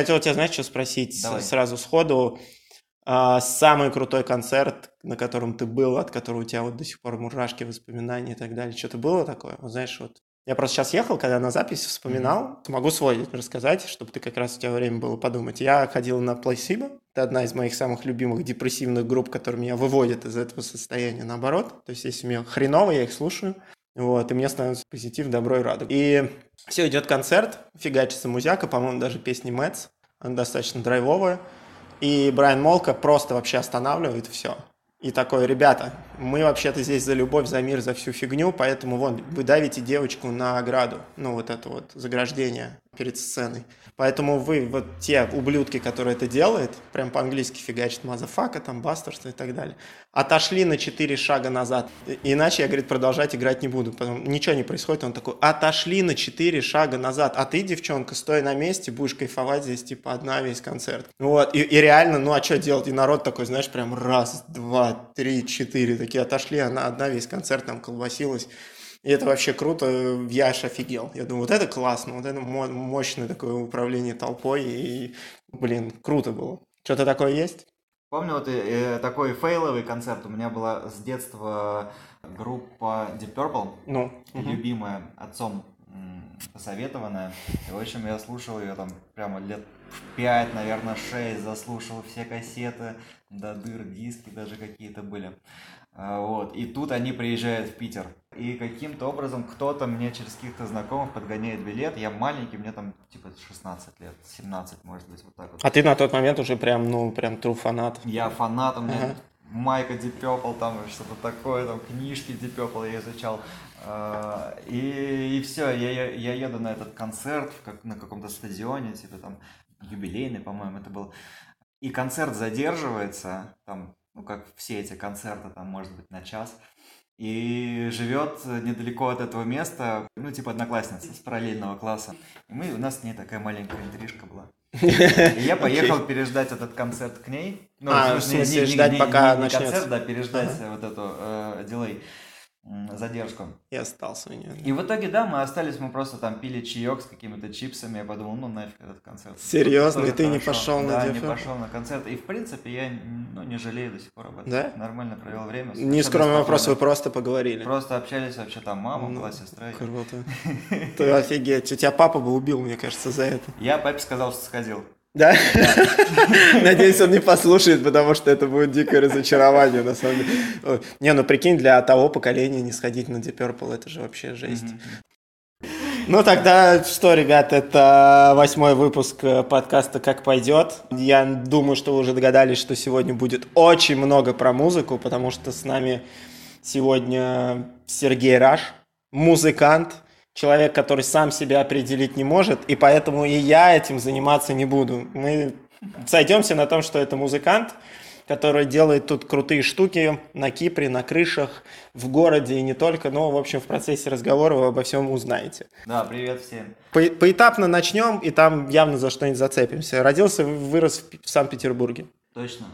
хотел тебя, знаешь, что спросить Давай. сразу сходу. А, самый крутой концерт, на котором ты был, от которого у тебя вот до сих пор мурашки, воспоминания и так далее. Что-то было такое? Вот знаешь, вот я просто сейчас ехал, когда на запись вспоминал, могу свой рассказать, чтобы ты как раз у тебя время было подумать. Я ходил на Placebo, это одна из моих самых любимых депрессивных групп, которые меня выводят из этого состояния наоборот. То есть если мне хреново, я их слушаю, вот, и мне становится позитив, добро и радость. И все, идет концерт, фигачится музяка, по-моему, даже песни Meds, она достаточно драйвовая. И Брайан Молка просто вообще останавливает все. И такой, ребята, мы вообще-то здесь за любовь, за мир, за всю фигню, поэтому вон, вы давите девочку на ограду, ну вот это вот заграждение перед сценой. Поэтому вы, вот те ублюдки, которые это делают, прям по-английски фигачат motherfucker, там, bastards и так далее, отошли на 4 шага назад. Иначе я, говорит, продолжать играть не буду. Потом ничего не происходит. Он такой, отошли на 4 шага назад. А ты, девчонка, стой на месте, будешь кайфовать здесь, типа, одна весь концерт. Вот. И, и реально, ну а что делать? И народ такой, знаешь, прям раз, два, три, четыре. Такие отошли, она одна весь концерт там колбасилась. И это вообще круто, я аж офигел. Я думаю, вот это классно, вот это мо- мощное такое управление толпой, и, блин, круто было. Что-то такое есть? Помню, вот э, такой фейловый концерт у меня была с детства группа Deep Purple, Ну, мгм. любимая отцом посоветованная. И, в общем, я слушал ее там прямо лет в пять, наверное, шесть, заслушал все кассеты, до дыр, диски даже какие-то были. А, Вот. И тут они приезжают в Питер. И каким-то образом кто-то мне через каких-то знакомых подгоняет билет. Я маленький, мне там типа 16 лет, 17, может быть, вот так вот. А ты на тот момент уже прям, ну, прям true фанат. Я фанат, у меня Ага. майка Purple, там что-то такое, там книжки Purple я изучал. А, И, и все, я, я, еду на этот концерт как, на каком-то стадионе, типа там юбилейный, по-моему, это был. И концерт задерживается, там, ну как все эти концерты, там, может быть, на час. И живет недалеко от этого места, ну, типа одноклассница с параллельного класса. И мы, у нас с ней такая маленькая интрижка была. И я поехал переждать этот концерт к ней. Ну, А, в смысле, ждать, пока не начнется. концерт, да, переждать вот эту э, дилей, задержку. И остался у нее. И в итоге, да, мы остались, мы просто там пили чаек с какими-то чипсами. Я подумал, ну нафиг этот концерт. Серьезно? И ты не хорошо. пошел на Да, не пошел на концерт. И в принципе я ну, не жалею до сих пор об этом. Да? Нормально провел время. Не скромный вопрос, вы просто поговорили. Просто общались вообще там, мама Ну, была, сестра. Круто. Ты офигеть. У тебя папа бы убил, мне кажется, за это. Я папе сказал, что сходил. Да? Надеюсь, он не послушает, потому что это будет дикое разочарование, на самом деле. Не, ну прикинь, для того поколения не сходить на Deep Purple, это же вообще жесть. Ну тогда что, ребят, это восьмой выпуск э, подкаста «Как пойдет». Я думаю, что вы уже догадались, что сегодня будет очень много про музыку, потому что с нами сегодня Сергей Раш, музыкант, человек, который сам себя определить не может, и поэтому и я этим заниматься не буду. Мы сойдемся на том, что это музыкант, который делает тут крутые штуки на Кипре, на крышах, в городе и не только. Но, в общем, в процессе разговора вы обо всем узнаете. Да, привет всем. По- поэтапно начнем, и там явно за что-нибудь зацепимся. Родился, вырос в в Санкт-Петербурге. Точно.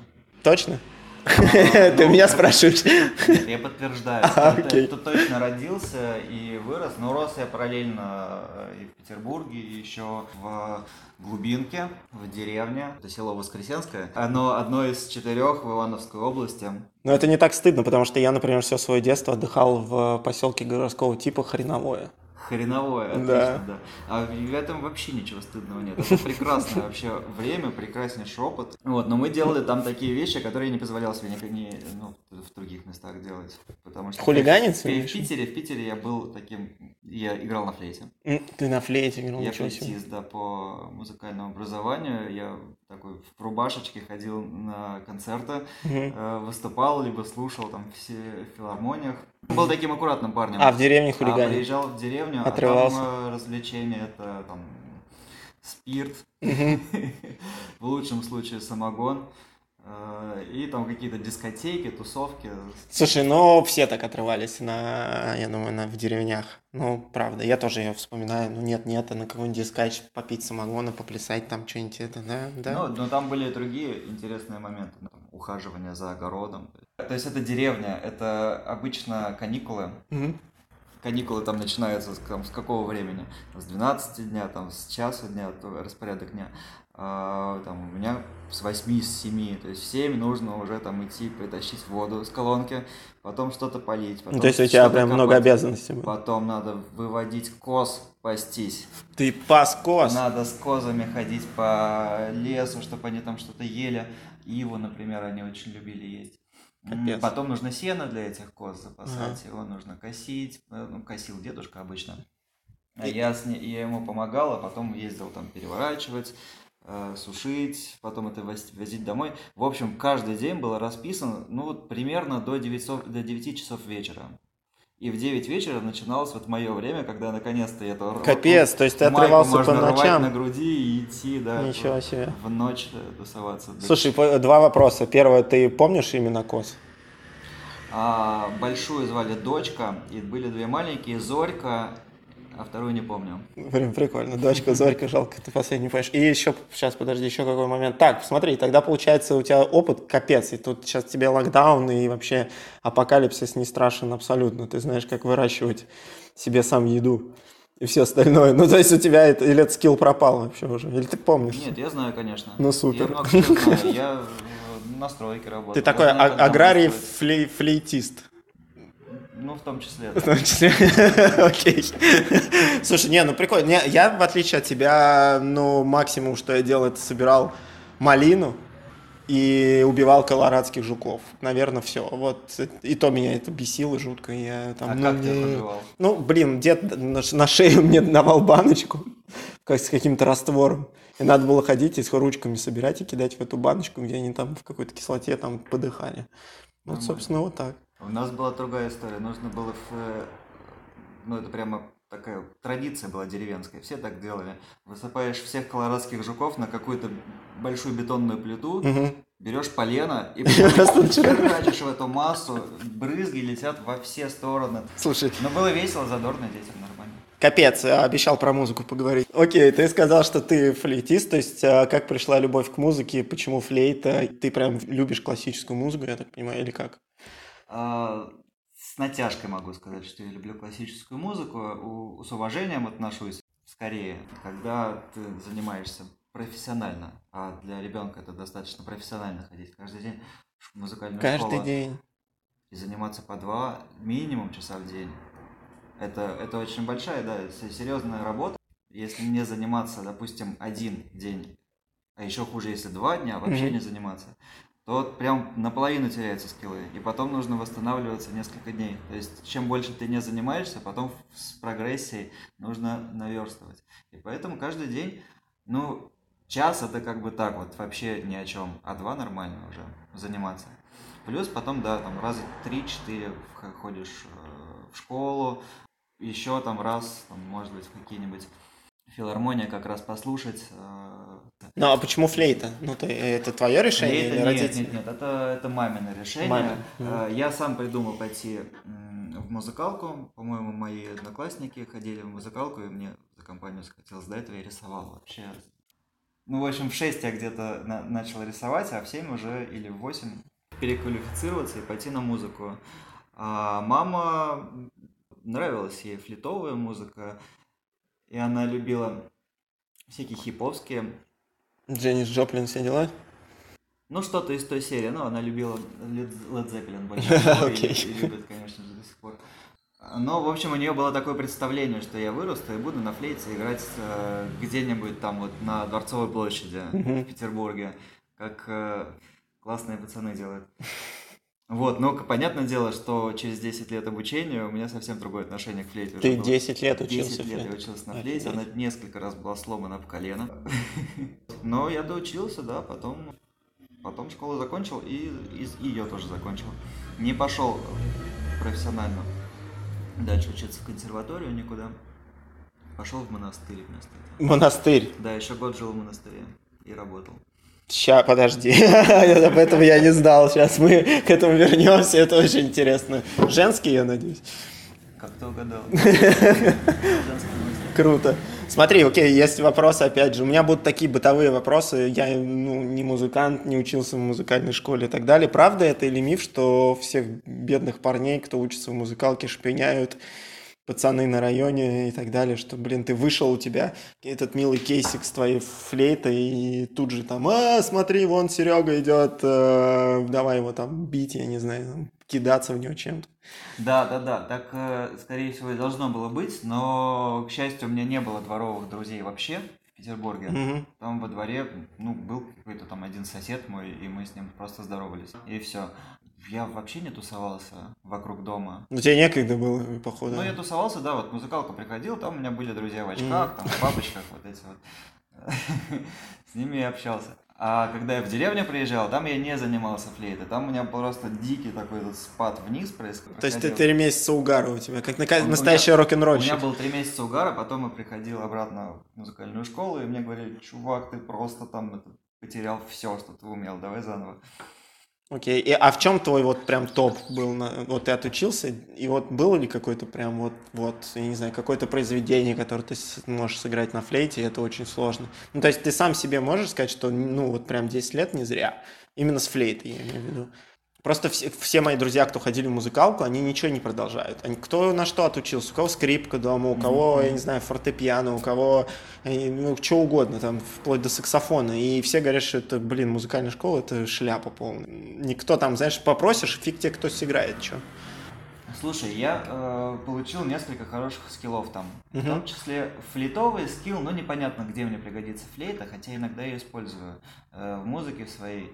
Точно? Ты меня спрашиваешь? Нет, я подтверждаю. А, это точно родился и вырос, но рос я параллельно э, и в Петербурге, и еще в глубинке, в деревне. Это село Воскресенское. Оно одно из четырех в Ивановской области. Но это не так стыдно, потому что я, например, все свое детство отдыхал в поселке городского типа Хреновое. Хреновое, отлично, Да. да. А в этом вообще ничего стыдного нет. Это прекрасное вообще время, прекраснейший опыт. Вот, но мы делали там такие вещи, которые я не позволял себе никак не, ну, в других местах делать. Потому что Хулиганец, имеешь в? Питере, в Питере я был таким, я играл на флейте. Ты на флейте играл, я флейтист, да, по музыкальному образованию. Я такой в рубашечке ходил на концерты, э, выступал, либо слушал там все в филармониях. Был таким аккуратным парнем. А в деревне А хулиганил? приезжал в деревню, Отрывался. а там э, развлечения это там спирт, в лучшем случае самогон, э, и там какие-то дискотеки, тусовки. Слушай, ну все так отрывались на, я думаю, на, в деревнях. Ну, правда, я тоже ее вспоминаю. Ну, нет-нет, а на какой-нибудь дискач попить самогона, поплясать там что-нибудь это, да? да? Ну, но там были другие интересные моменты, ну, там, ухаживание за огородом. То есть это деревня, это обычно каникулы. Мгм. Каникулы там начинаются с, там, с какого времени? С 12 дня, там, с часу дня, то распорядок дня. а, там, у меня с 8, с 7, то есть в 7 нужно уже там идти, притащить воду с колонки, потом что-то полить. Потом То есть у тебя прям много обязанностей было. Потом надо выводить коз, пастись. Ты пас коз? Надо с козами ходить по лесу, чтобы они там что-то ели. Иву, например, они очень любили есть. Капец. Потом нужно сено для этих коз запасать, ага. его нужно косить. Э, ну, косил дедушка обычно. А я, с ней, я ему помогал, а потом ездил там переворачивать, э, сушить, потом это возить домой. В общем, каждый день было расписан, ну вот примерно до 9, до 9 часов вечера. И в 9 вечера начиналось вот мое время, когда наконец-то я это... Капец, то есть ты отрывался по ночам? на груди и идти, да. Ничего себе. В ночь тусоваться. Слушай, два вопроса. Первое, ты помнишь именно Кос? А, большую звали Дочка, и были две маленькие, Зорька а вторую не помню. Блин, прикольно. Дочка, Зорька, жалко, ты последний поешь. И еще, сейчас, подожди, еще какой момент. Так, смотри, тогда получается у тебя опыт капец, и тут сейчас тебе локдаун, и вообще апокалипсис не страшен абсолютно. Ты знаешь, как выращивать себе сам еду и все остальное. Ну, то есть у тебя это, или этот скилл пропал вообще уже, или ты помнишь? Нет, я знаю, конечно. Ну, супер. Я много знаю. Я на стройке работаю. Ты такой знаю, аграрий флейтист. Ну, в том числе. Да. В том числе. Окей. Слушай, не, ну прикольно. Не, я, в отличие от тебя, ну, максимум, что я делал, это собирал малину и убивал колорадских жуков. Наверное, все. Вот. И то меня это бесило жутко. Я, там, а ну, как ты их убивал? Ну, блин, дед на, шею мне давал баночку как с каким-то раствором. И надо было ходить и с ручками собирать и кидать в эту баночку, где они там в какой-то кислоте там подыхали. Вот, собственно, вот так. У нас была другая история. Нужно было в... Э, ну, это прямо такая традиция была деревенская. Все так делали. Высыпаешь всех колорадских жуков на какую-то большую бетонную плиту, угу. берешь полено и херачишь в эту массу, брызги летят во все стороны. Слушай. Но было весело, задорно, детям нормально. Капец, обещал про музыку поговорить. Окей, ты сказал, что ты флейтист, то есть а, как пришла любовь к музыке, почему флейта? Ты прям любишь классическую музыку, я так понимаю, или как? А, с натяжкой могу сказать, что я люблю классическую музыку, с уважением отношусь скорее, когда ты занимаешься профессионально, а для ребенка это достаточно профессионально ходить каждый день в музыкальную каждый школу. день. И заниматься по два минимум часа в день. Это, это очень большая, да, серьезная работа. Если не заниматься, допустим, один день, а еще хуже, если два дня, вообще mm-hmm. не заниматься, то вот прям наполовину теряются скиллы, и потом нужно восстанавливаться несколько дней. То есть, чем больше ты не занимаешься, потом с прогрессией нужно наверстывать. И поэтому каждый день, ну, час это как бы так вот, вообще ни о чем, а два нормально уже заниматься. Плюс потом, да, там раза три-четыре ходишь э, в школу, еще там раз, там, может быть, в какие-нибудь филармония как раз послушать. Э, ну а почему флейта? Ну ты, это твое решение флейта, или нет, родители? Нет, нет, это, это мамино решение. Мамин. Я сам придумал пойти в музыкалку. По-моему, мои одноклассники ходили в музыкалку, и мне за компанию захотелось. До этого я рисовал вообще. Ну, в общем, в 6 я где-то на- начал рисовать, а в 7 уже или в 8 переквалифицироваться и пойти на музыку. А мама нравилась ей флитовая музыка, и она любила всякие хиповские. Дженнис Джоплин, все дела? Ну, что-то из той серии. Ну, она любила Led Zeppelin больше okay. и, и любит, конечно же, до сих пор. Но, в общем, у нее было такое представление, что я вырасту и буду на флейте играть э, где-нибудь там вот на Дворцовой площади mm-hmm. в Петербурге, как э, классные пацаны делают. Вот, но понятное дело, что через 10 лет обучения у меня совсем другое отношение к флейте. Ты 10 лет учился 10 лет я учился на флейте, она несколько раз была сломана в колено. Но я доучился, да, потом, потом школу закончил и, и ее тоже закончил. Не пошел профессионально дальше учиться в консерваторию никуда. Пошел в монастырь вместо этого. Монастырь? Да, еще год жил в монастыре и работал. Сейчас, подожди, об этом я не знал. Сейчас мы к этому вернемся, это очень интересно. Женский, я надеюсь. Как ты угадал? Круто. Смотри, окей, есть вопросы, опять же. У меня будут такие бытовые вопросы. Я ну, не музыкант, не учился в музыкальной школе и так далее. Правда это или миф, что всех бедных парней, кто учится в музыкалке, шпиняют пацаны на районе и так далее, что, блин, ты вышел, у тебя этот милый кейсик с твоей флейтой, и тут же там, а, смотри, вон Серега идет, э, давай его там бить, я не знаю, там, кидаться в него чем-то. Да, да, да, так, э, скорее всего, и должно было быть, но, к счастью, у меня не было дворовых друзей вообще в Петербурге. Мгм. Там во дворе, ну, был какой-то там один сосед мой, и мы с ним просто здоровались. И все. Я вообще не тусовался вокруг дома. Ну, тебе некогда было, походу. Ну, я тусовался, да, вот музыкалка приходил, там у меня были друзья в очках, там в бабочках, вот эти вот. С ними я общался. А когда я в деревню приезжал, там я не занимался флейтой, там у меня просто дикий такой вот спад вниз происходил. То есть ты три месяца угара у тебя, как нака- У меня- настоящий У меня было три месяца угара, потом я приходил обратно в музыкальную школу, и мне говорили, чувак, ты просто там это, потерял все, что ты умел, давай заново. Окей, и, а в чем твой вот прям топ был? На, вот ты отучился, и вот было ли какое-то прям вот, вот, я не знаю, какое-то произведение, которое ты можешь сыграть на флейте, и это очень сложно. Ну, то есть ты сам себе можешь сказать, что, ну, вот прям 10 лет не зря. Именно с флейтой, я имею в виду. Просто все, все мои друзья, кто ходили в музыкалку, они ничего не продолжают. Они, кто на что отучился? У кого скрипка дома, у кого, я не знаю, фортепиано, у кого, э, ну, что угодно, там, вплоть до саксофона. И все говорят, что это, блин, музыкальная школа, это шляпа полная. Никто там, знаешь, попросишь, фиг тебе кто сыграет, что. Слушай, я э, получил несколько хороших скиллов там. В Мгм. том числе флейтовый скилл, но непонятно, где мне пригодится флейта, хотя иногда я использую э, в музыке в своей.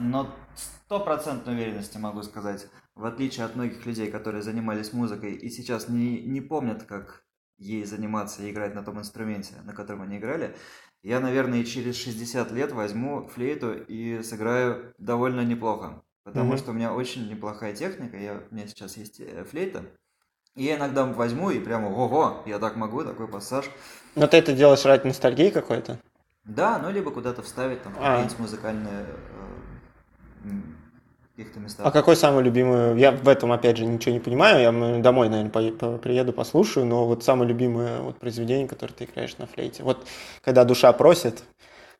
Но стопроцентной уверенности могу сказать, в отличие от многих людей, которые занимались музыкой и сейчас не, не помнят, как ей заниматься и играть на том инструменте, на котором они играли, я, наверное, через 60 лет возьму флейту и сыграю довольно неплохо. Потому Мгм. что у меня очень неплохая техника, я, у меня сейчас есть э, флейта. И я иногда возьму и прямо, ого, я так могу, такой пассаж. Но ты это делаешь ради ностальгии какой-то? Да, ну либо куда-то вставить, там, А. какие-нибудь музыкальные э, каких-то местах. А какой самый любимый? Я в этом, опять же, ничего не понимаю. Я домой, наверное, пое- по- приеду, послушаю. Но вот самое любимое вот произведение, которое ты играешь на флейте. Вот когда душа просит,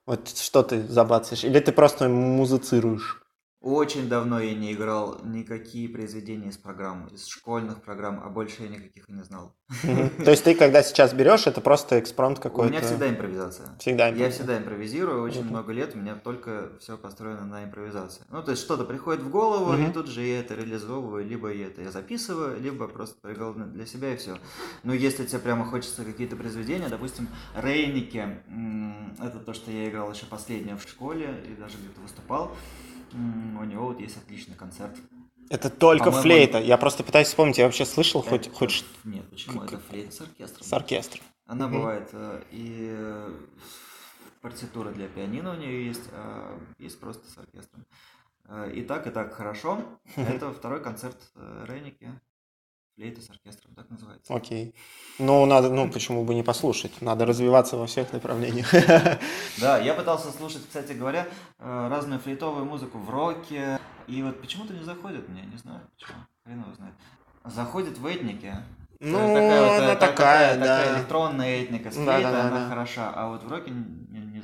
вот что ты забацаешь? Или ты просто музыцируешь? Очень давно я не играл никакие произведения из программ, из школьных программ, а больше я никаких и не знал. То есть ты, когда сейчас берешь, это просто экспромт У какой-то? меня всегда импровизация. Всегда Я всегда импровизирую, очень много лет у меня только все построено на импровизации. Ну, то есть что-то приходит в голову, и тут же я это реализовываю, либо я это я записываю, либо просто на- для себя и все. Но если тебе прямо хочется какие-то произведения, допустим, Рейники, это то, что я играл еще последнее в школе и даже где-то выступал, у него вот есть отличный концерт. Это только флейта. Я просто пытаюсь вспомнить, я вообще слышал хоть, Это- хоть ш- Нет, почему? как- Это флейта с оркестром. с оркестром. Она Мгм. бывает э, и э, партитура для пианино у нее есть, а есть просто с оркестром. Э, И так, и так хорошо. Это второй концерт э, Рейники. Флейта с оркестром, так называется. Окей. Ну, надо, ну, почему бы не послушать? Надо развиваться во всех направлениях. Да, я пытался слушать, кстати говоря, э, разную флейтовую музыку в роке. И вот почему-то не заходит мне, не знаю почему. Хрен его знает. Заходит в этники. Ну, вот, э, она та- такая, такая да. электронная этника с Да, флейтой, да, да, она да. хороша, а вот в роке.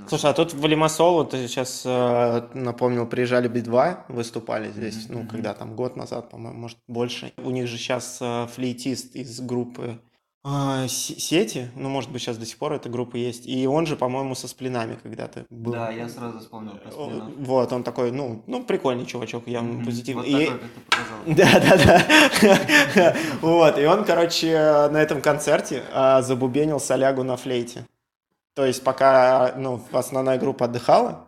Слушай, а тут в Лимассол, вот ты сейчас э, напомнил, приезжали Би-2, выступали здесь, Мгм, ну, когда там год назад, по-моему, может, больше. У них же сейчас флейтист из группы э, Сети, ну, может быть, сейчас до сих пор эта группа есть, и он же, по-моему, со сплинами когда-то был. Да, я сразу вспомнил про Сплинов. Вот, он такой, ну, ну, прикольный чувачок, явно Мгм. позитивный. Вот И- такой, как ты показал. Да, да, да. Вот, и он, короче, на этом концерте а, забубенил солягу на флейте. То есть, пока, ну, основная группа отдыхала,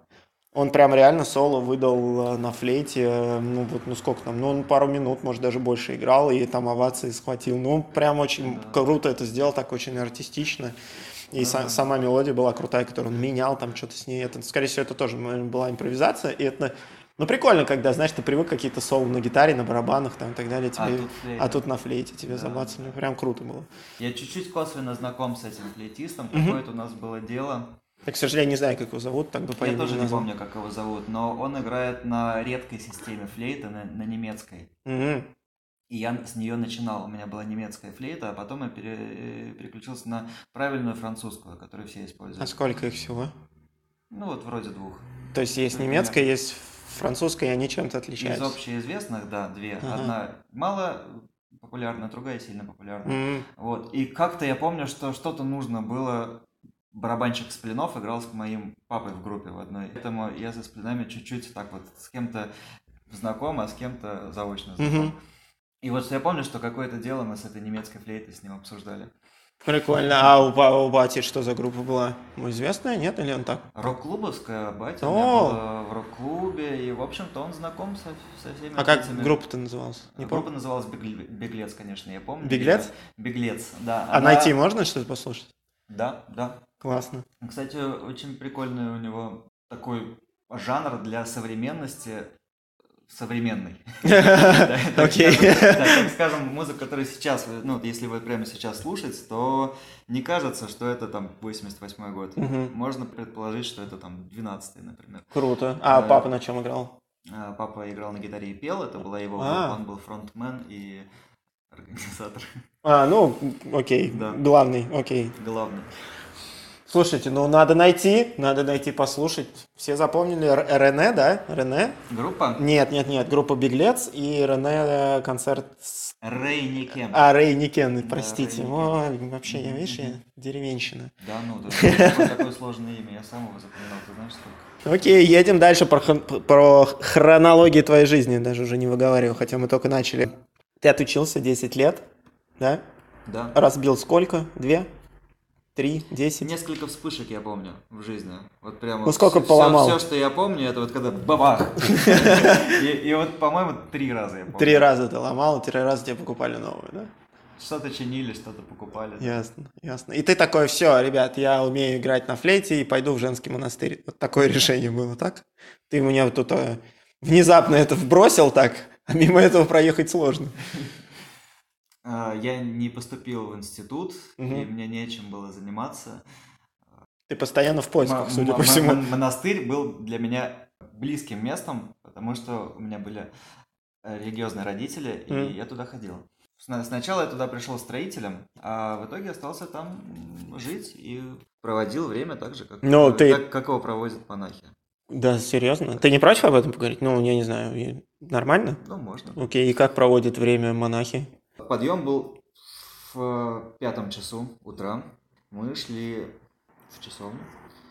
он прям реально соло выдал э, на флейте, э, ну, вот, ну, сколько там, ну, он пару минут, может, даже больше играл, и там овации схватил. Ну, он прям очень Да. круто это сделал, так очень артистично. И са- Да. сама мелодия была крутая, которую он менял, там что-то с ней. Это, скорее всего, это тоже была импровизация. И это, ну, прикольно, когда, знаешь, ты привык какие-то соло на гитаре, на барабанах там и так далее, А тебе, тут флейта. а тут на флейте тебе Да. забацали. Прям круто было. Я чуть-чуть косвенно знаком с этим флейтистом. Какое-то у нас было дело. Я, к сожалению, не знаю, как его зовут, так бы по Я тоже не назвал. помню, как его зовут, но он играет на редкой системе флейты, на, на немецкой. Мгм. И я с нее начинал. У меня была немецкая флейта, а потом я пере- переключился на правильную французскую, которую все используют. А сколько их всего? Ну вот вроде двух. То есть есть Например. немецкая, есть французская, и они чем-то Из отличаются. общеизвестных, да, две. Ага. Одна мало популярная, другая сильно популярная. М, Вот. И как-то я помню, что что-то нужно было. Барабанщик Сплинов играл с моим папой в группе в одной. Поэтому я за Сплинами чуть-чуть так вот с кем-то знаком, а с кем-то заочно знаком. Мгм. И вот я помню, что какое-то дело мы с этой немецкой флейтой с ним обсуждали. Прикольно. А у, у бати что за группа была? Ну, известная, нет? Или он так? Рок-клубовская батя О! в рок-клубе, и, в общем-то, он знаком со, со всеми А как артистами. группа-то называлась? Не Группа помню. называлась «Бегле- «Беглец», конечно, я помню. «Беглец»? «Беглец», да. А Она- найти можно что-то послушать? Да, да. Классно. Кстати, очень прикольный у него такой жанр для современности так Окей. так скажем, музыка, которую сейчас, ну, если вы прямо сейчас слушаете, то не кажется, что это там 88 год. Можно предположить, что это там 12 например. Круто. А Да. папа на чем играл? А, Папа играл на гитаре и пел, это была его А. группа, он был фронтмен и организатор А, ну, окей. Главный, окей. главный. Слушайте, ну надо найти, надо найти послушать. Все запомнили Р- Рене, да? Рене? Группа Нет, нет, нет, группа Беглец и Рене э, концерт с... Рэй. А, Рэй Никен, Да, простите. Рэй Ой, вообще, я, видишь, я деревенщина. Да, ну, да, такое, сложное имя, я сам его запоминал, ты знаешь, сколько? Окей, едем дальше про, про хронологию твоей жизни, даже уже не выговариваю, хотя мы только начали. Ты отучился 10 лет, да? Да. Разбил сколько? Две? Три? Десять? Несколько вспышек я помню в жизни. Вот прямо. Ну, сколько всё- поломал? Все, что я помню, это вот когда бабах. И, вот, по-моему, три раза я помню. Три раза ты ломал, три раза тебе покупали новую, да? Что-то чинили, что-то покупали. Ясно, ясно. И ты такой, все, ребят, я умею играть на флейте и пойду в женский монастырь. Вот такое решение было, так? Ты вот тут внезапно это вбросил так, а мимо этого проехать сложно. А, Я не поступил в институт, Мгм. и мне нечем было заниматься. Ты постоянно в поисках, М- судя м- по всему. м- Монастырь был для меня близким местом, потому что у меня были э, религиозные родители, и Мгм. я туда ходил. Сна- Сначала я туда пришел строителем, а в итоге остался там жить и проводил время так же, как, Ну, как, ты- как его проводят монахи. Да, серьезно? Ты не против об этом поговорить? Ну, я не знаю, и- нормально? Ну, можно. Окей, и как проводят время монахи? Подъем был в э, пятом часу утра. Мы шли в часовню.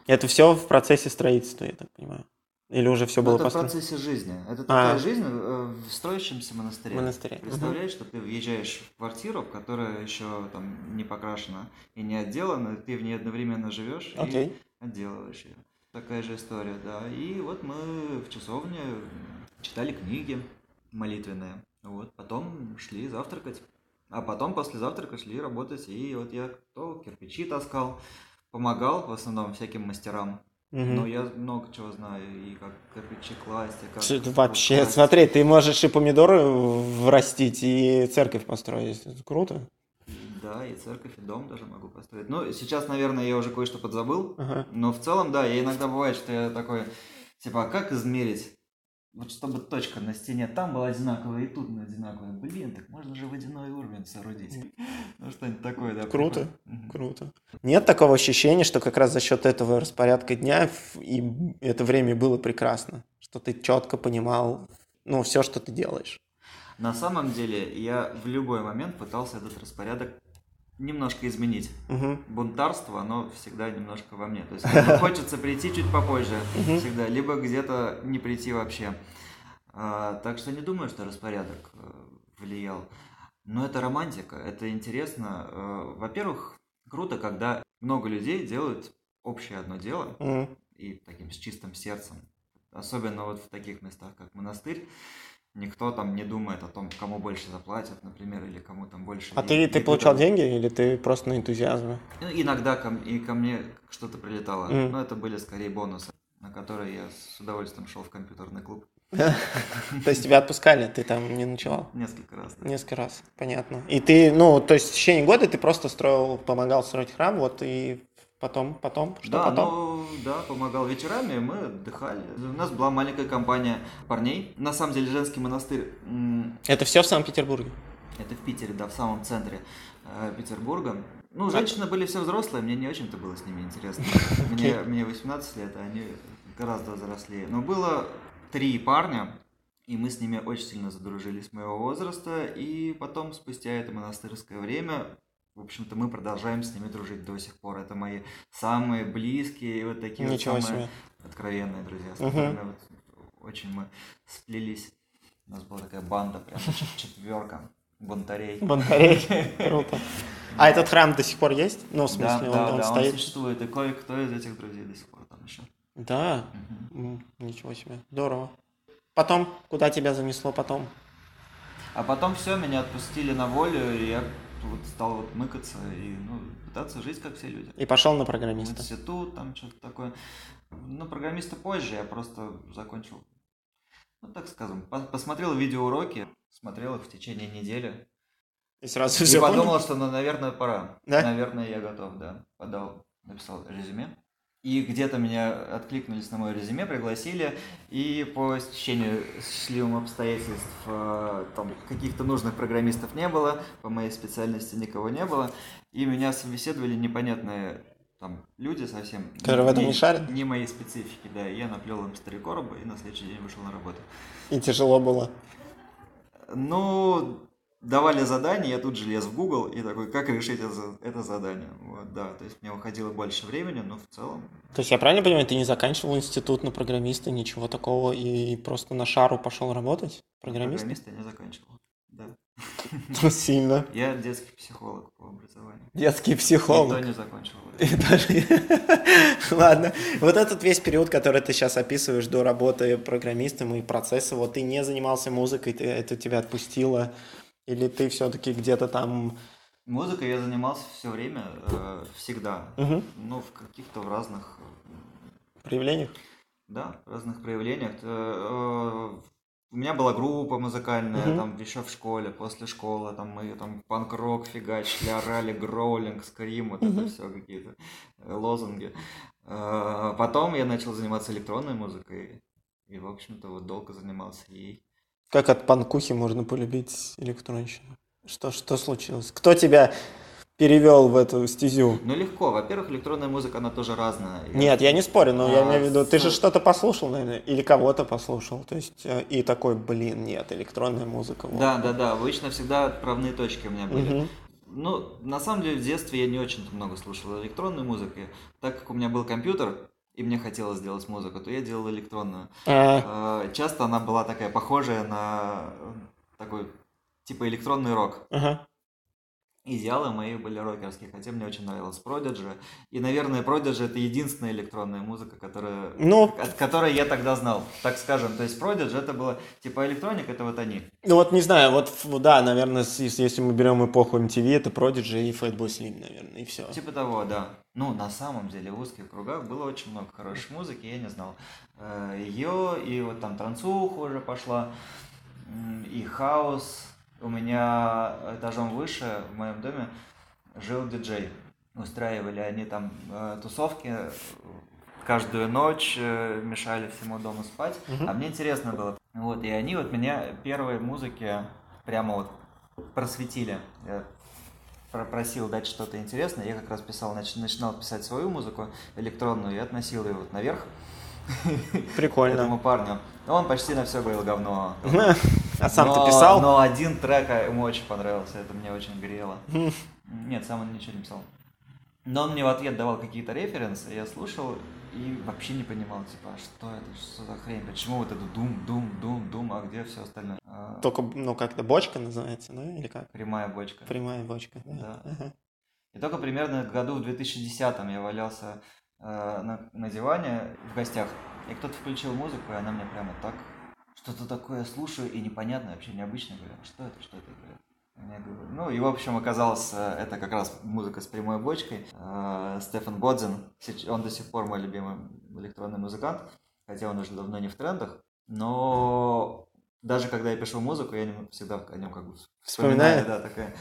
Это все в процессе строительства, я так понимаю? Или уже все Ну, было это в построено? процессе жизни. Это А. такая жизнь э, в строящемся монастыре. В монастыре. Представляешь, что ты въезжаешь в квартиру, которая еще там не покрашена и не отделана, ты в ней одновременно живешь Окей. и отделываешь ее. Такая же история, да. И вот мы в часовне читали книги молитвенные. Вот, потом шли завтракать. А потом после завтрака шли работать. И вот я то кирпичи таскал, помогал в основном всяким мастерам. Мгм. Но я много чего знаю, и как кирпичи класть, и как... Это Вообще, класть. смотри, ты можешь и помидоры врастить, и церковь построить. Это круто. Да, и церковь, и дом даже могу построить. Ну, сейчас, наверное, я уже кое-что подзабыл, Ага. но в целом, да, я иногда бывает, что я такой, типа, а как измерить? Вот чтобы точка на стене там была одинаковая, и тут она одинаковая. Блин, так можно же водяной уровень соорудить. Ну, что-нибудь такое, да. Круто. прикольно. Круто. Нет такого ощущения, что как раз за счет этого распорядка дня и это время было прекрасно, что ты четко понимал, ну, все, что ты делаешь. На самом деле, я в любой момент пытался этот распорядок немножко изменить. Мгм. бунтарство, оно всегда немножко во мне. То есть хочется прийти чуть попозже Мгм. всегда, либо где-то не прийти вообще. А, так что не думаю, что распорядок э, влиял. Но это романтика, это интересно. Э, во-первых, круто, когда много людей делают общее одно дело Мгм. и таким с чистым сердцем. Особенно вот в таких местах, как монастырь. Никто там не думает о том, кому больше заплатят, например, или кому там больше. А ты, ты получал деньги или ты просто на энтузиазме? Ну, Иногда ко, и ко мне что-то прилетало, Мгм. но это были скорее бонусы, на которые я с удовольствием шел в компьютерный клуб То есть тебя отпускали, ты там не ночевал? несколько раз. да. Несколько раз, понятно. И ты, ну, то есть в течение года ты просто строил, помогал строить храм, вот и потом, потом, что да, потом? ну, да, помогал вечерами, мы отдыхали. У нас была маленькая компания парней. На самом деле женский монастырь, Это все в Санкт-Петербурге? это в Питере, да, в самом центре э, Петербурга. Ну, А- женщины были все взрослые, мне не очень-то было с ними интересно. Мне, мне 18 лет, а они гораздо взрослее. Но было три парня, И мы с ними очень сильно задружились с моего возраста. И потом, спустя это монастырское время, в общем-то, мы продолжаем с ними дружить до сих пор. Это мои самые близкие и вот такие Ничего вот самые себе. откровенные друзья, с которыми вот очень мы сплелись. У нас была такая банда, прям четверка бунтарей. Бондарей. Круто. А этот храм до сих пор есть? Ну, в Да, смысле, он, да, он да, он стоит? существует, и кое-кто из этих друзей до сих пор там еще. Да. М, Ничего себе. Здорово. Потом, куда тебя занесло потом? А потом все, меня отпустили на волю, и я вот стал вот мыкаться и ну, пытаться жить, как все люди. И пошел на В программиста. институт, там что-то такое. Ну, программиста позже, я просто закончил, ну, так скажем, по- посмотрел видеоуроки, смотрел их в течение недели. И сразу И все подумал, что, ну, наверное, пора. Да? Наверное, я готов, да. Подал, написал резюме. И где-то меня откликнулись на мое резюме, пригласили, и по стечению счастливым обстоятельств э, там каких-то нужных программистов не было, по моей специальности никого не было, и меня собеседовали непонятные там люди совсем. Которые в этом не шарят? Не моей специфики, да. Я наплел им старикоробу и на следующий день вышел на работу. И тяжело было. Ну, давали задание, я тут же лез в Google и такой, как решить это, это задание. Вот, да, то есть мне уходило больше времени, но в целом... То есть я правильно понимаю, ты не заканчивал институт на программиста, ничего такого, и просто на шару пошел работать? Программист? Программиста я не заканчивал. Да. Сильно. Я детский психолог по образованию. Детский психолог. то не закончил. Ладно. Вот этот весь период, который ты сейчас описываешь до работы программистом и процесса, вот ты не занимался музыкой, ты, это тебя отпустило, или ты все-таки где-то там... Музыкой я занимался все время, э, всегда. Мгм. Ну, в каких-то в разных проявлениях? Да, в разных проявлениях. Э, э, У меня была группа музыкальная, Мгм. там еще в школе, после школы, там мы там панк-рок фигачили, орали гроулинг, скрим, вот это Мгм. все какие-то э, лозунги. Потом я начал заниматься электронной музыкой, и, в общем-то, вот долго занимался ей. Как от панкухи можно полюбить электронщину? Что, что случилось? Кто тебя перевел в эту стезю? Ну, легко. Во-первых, электронная музыка, она тоже разная. Я- Нет, я не спорю, но я А, имею в виду, ты же что-то послушал, наверное, или кого-то послушал, то есть, э, и такой, блин, нет, электронная музыка. вот. Да, да, да. Обычно всегда отправные точки у меня были. Мгм. Ну, на самом деле, в детстве я не очень много слушал электронной музыки. Так как у меня был компьютер, и мне хотелось сделать музыку, то я делал электронную. А, Э, Часто она была такая похожая на э, такой, типа электронный рок. ага. Идеалы мои были рокерские, хотя мне очень нравилась Prodigy. И, наверное, Prodigy это единственная электронная музыка, которая, Ну, от которой я тогда знал. Так скажем, то есть Prodigy это было типа электроник, это вот они. ну вот не знаю, вот, да, наверное, если, мы берем эпоху MTV, это Prodigy и Fatboy Slim, наверное, и все. Типа того, да. Ну, на самом деле, в узких кругах было очень много хорошей музыки, я не знал. Ее, и вот там трансуха уже пошла, и хаос. У меня этажом выше, в моем доме, жил диджей. Устраивали они там э, тусовки каждую ночь, э, мешали всему дому спать. Мгм. А мне интересно было. Вот, и они вот меня первой музыки прямо вот просветили. Я про- просил дать что-то интересное. Я как раз писал, нач- начинал писать свою музыку электронную и относил ее вот наверх Прикольно. этому парню. Он почти на все говорил говно. А сам Но- ты писал? Но один трек а, ему очень понравился, это мне очень грело. Нет, сам он ничего не писал. Но он мне в ответ давал какие-то референсы, я слушал и вообще не понимал, типа, а что это, что за хрень, почему вот это дум, дум, дум, дум, а где все остальное? А, Только, ну, как-то бочка называется, да, или как? Прямая бочка. Прямая бочка. Да. Ага. И только примерно в году в 2010 я валялся э, на, на диване в гостях, и кто-то включил музыку, и она мне прямо так что-то такое слушаю, и непонятно, вообще необычно, говорю, «А что это, что это, говорю. Я говорю, Ну и в общем оказалось, э, это как раз музыка с прямой бочкой. Э, Стефан Бодзин, он до сих пор мой любимый электронный музыкант, хотя он уже давно не в трендах, но даже когда я пишу музыку, я всегда о нем как бы Вспоминаю? вспоминаю, да, такая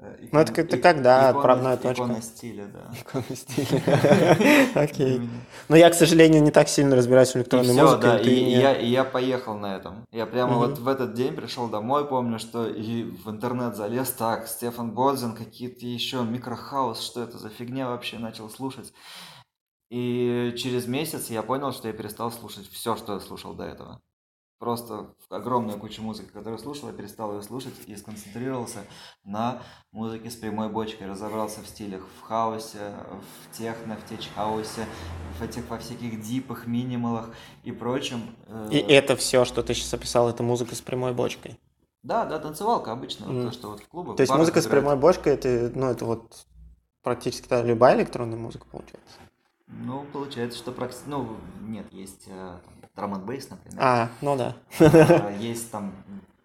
э, Ну, это икона- как- да, икона- отправная точка. Икона стиля, да. Какого стиля? Окей. Но я, к сожалению, не так сильно разбираюсь в электронной все, музыке. да, и, я, поехал на этом. Я прямо вот в этот день пришел домой, помню, что и в интернет залез, так, Стефан Бодзин, какие-то еще микрохаус, что это за фигня вообще, начал слушать. И через месяц я понял, что я перестал слушать все, что я слушал до этого. Просто огромную кучу музыки, которую слушал, я перестал ее слушать и сконцентрировался на музыке с прямой бочкой, разобрался в стилях, в хаосе, в техно, в теч-хаусе, в этих, во всяких дипах, минималах и прочем. И это все, что ты сейчас описал, это музыка с прямой бочкой? Да, да, танцевалка обычно, mm. то, что вот в клубах. То есть музыка играет. с прямой бочкой, это, ну, это вот практически да, любая электронная музыка получается? Ну, получается, что практически... Ну, нет, есть драм н бейс, например. А, ну да. Есть там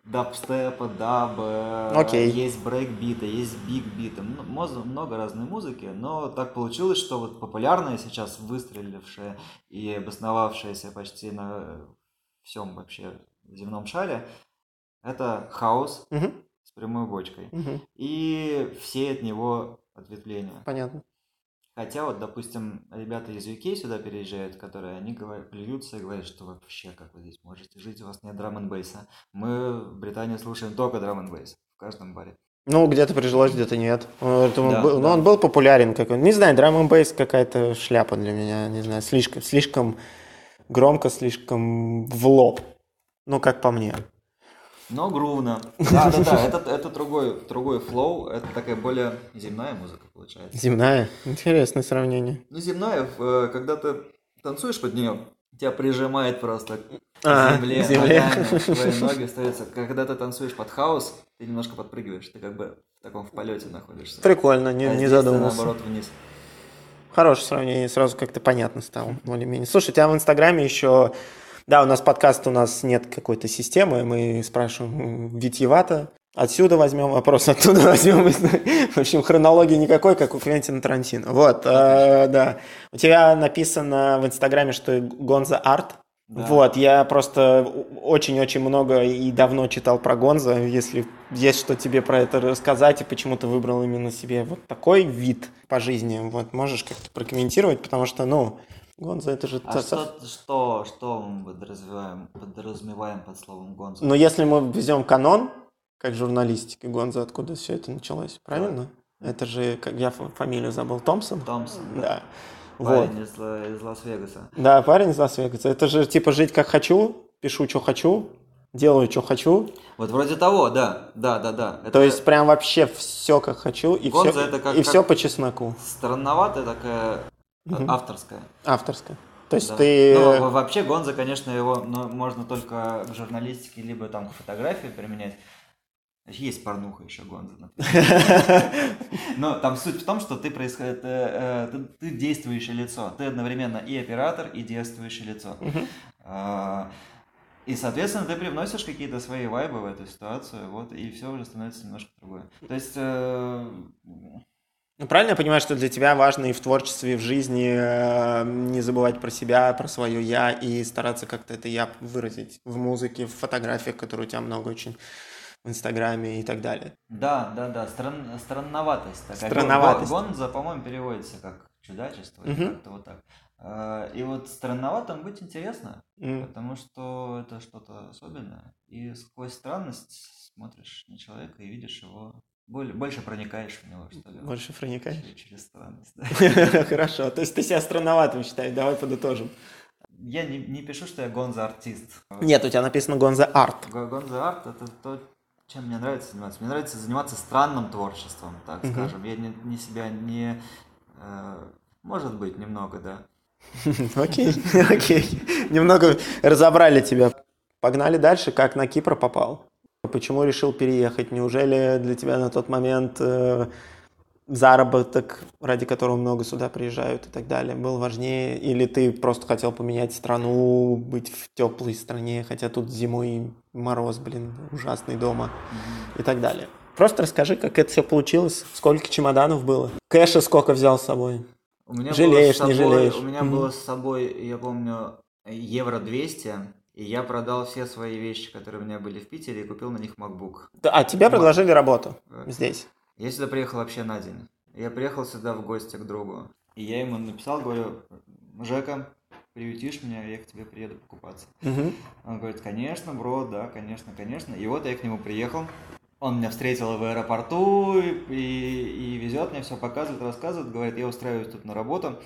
дабстепа, даб, okay. есть брейкбиты, есть бигбиты, много разной музыки, но так получилось, что вот популярная сейчас, выстрелившая и обосновавшаяся почти на всем вообще земном шаре, это хаос угу. с прямой бочкой. Угу. И все от него ответвления. Понятно. Хотя вот, допустим, ребята из UK сюда переезжают, которые они говорят, плюются и говорят, что вообще, как вы здесь можете жить, у вас нет драм н бейса. Мы в Британии слушаем только драм н бейс в каждом баре. Ну, где-то прижилось, где-то нет. Да, был, да. Ну, он был популярен. Как он. Не знаю, драм н бейс какая-то шляпа для меня. Не знаю, слишком, слишком громко, слишком в лоб. Ну, как по мне. Но грувно. Да, да, да, это, это другой, другой флоу, это такая более земная музыка получается. Земная? Интересное сравнение. Ну, земная, э, когда ты танцуешь под нее, тебя прижимает просто к а, земле, к земле. Ногами, твои ноги остаются. Когда ты танцуешь под хаос, ты немножко подпрыгиваешь, ты как бы в таком в полете находишься. Прикольно, не, а не задумался. наоборот вниз. Хорошее сравнение, сразу как-то понятно стало, более-менее. Слушай, у тебя в Инстаграме еще да, у нас подкаст, у нас нет какой-то системы, мы спрашиваем витьевато. Отсюда возьмем вопрос, оттуда возьмем. В общем, хронологии никакой, как у Квентина Тарантино. Вот, э, да. У тебя написано в Инстаграме, что Гонза арт. Да. Вот, я просто очень-очень много и давно читал про Гонза. Если есть что тебе про это рассказать, и почему ты выбрал именно себе вот такой вид по жизни, вот, можешь как-то прокомментировать, потому что, ну, Гонза это же... А что, что, что мы подразумеваем, подразумеваем под словом Гонза? Ну, если мы взем канон, как журналистики Гонза, откуда все это началось, правильно? Да. Это же, как я фамилию забыл, Томпсон? Томпсон. Да. Парень вот. из, из Лас-Вегаса. Да, парень из Лас-Вегаса. Это же типа жить как хочу, пишу, что хочу, делаю, что хочу. Вот вроде того, да, да, да, да. Это... То есть прям вообще все как хочу и Гонза все, это как, и как все по чесноку. Странноватая такая Угу. Авторская. Авторская. То есть да. ты... Ну, вообще Гонза, конечно, его ну, можно только в журналистике, либо там к фотографии применять. Есть порнуха еще Гонза, Но там суть в том, что ты, происходит, э, э, ты, ты действующее лицо. Ты одновременно и оператор, и действующее лицо. А, и, соответственно, ты привносишь какие-то свои вайбы в эту ситуацию, вот, и все уже становится немножко другое. То есть э, ну, правильно я понимаю, что для тебя важно и в творчестве, и в жизни э, не забывать про себя, про свое я и стараться как-то это я выразить в музыке, в фотографиях, которые у тебя много очень в Инстаграме и так далее. Да, да, да, Стран, странноватость. Такая. Странноватость. Гонза, по-моему, переводится как чудачество, угу. как-то вот так. Э, и вот странноватым быть интересно, mm. потому что это что-то особенное. И сквозь странность смотришь на человека и видишь его больше проникаешь в него, что ли. Больше проникаешь? Через, через странность, да. Хорошо. То есть ты себя странноватым считаешь. Давай подытожим. Я не, не пишу, что я гонза артист. Нет, у тебя написано гонза арт. Гонза арт это то, чем мне нравится заниматься. Мне нравится заниматься странным творчеством, так угу. скажем. Я не, не себя не... Э, может быть, немного, да. Окей, окей. Немного разобрали тебя. Погнали дальше, как на Кипр попал. Почему решил переехать? Неужели для тебя на тот момент э, заработок, ради которого много сюда приезжают и так далее, был важнее? Или ты просто хотел поменять страну, быть в теплой стране, хотя тут зимой мороз, блин, ужасный дома и так далее? Просто расскажи, как это все получилось, сколько чемоданов было, кэша сколько взял с собой. У меня жалеешь, собой, не жалеешь? У меня mm-hmm. было с собой, я помню, евро 200, и я продал все свои вещи, которые у меня были в Питере, и купил на них MacBook. А тебе предложили работу здесь? Я сюда приехал вообще на день. Я приехал сюда в гости к другу. И я ему написал, говорю, Жека, приютишь меня, я к тебе приеду покупаться. Угу. Он говорит, конечно, бро, да, конечно, конечно. И вот я к нему приехал. Он меня встретил в аэропорту и, и, и везет мне все, показывает, рассказывает, говорит, я устраиваюсь тут на работу,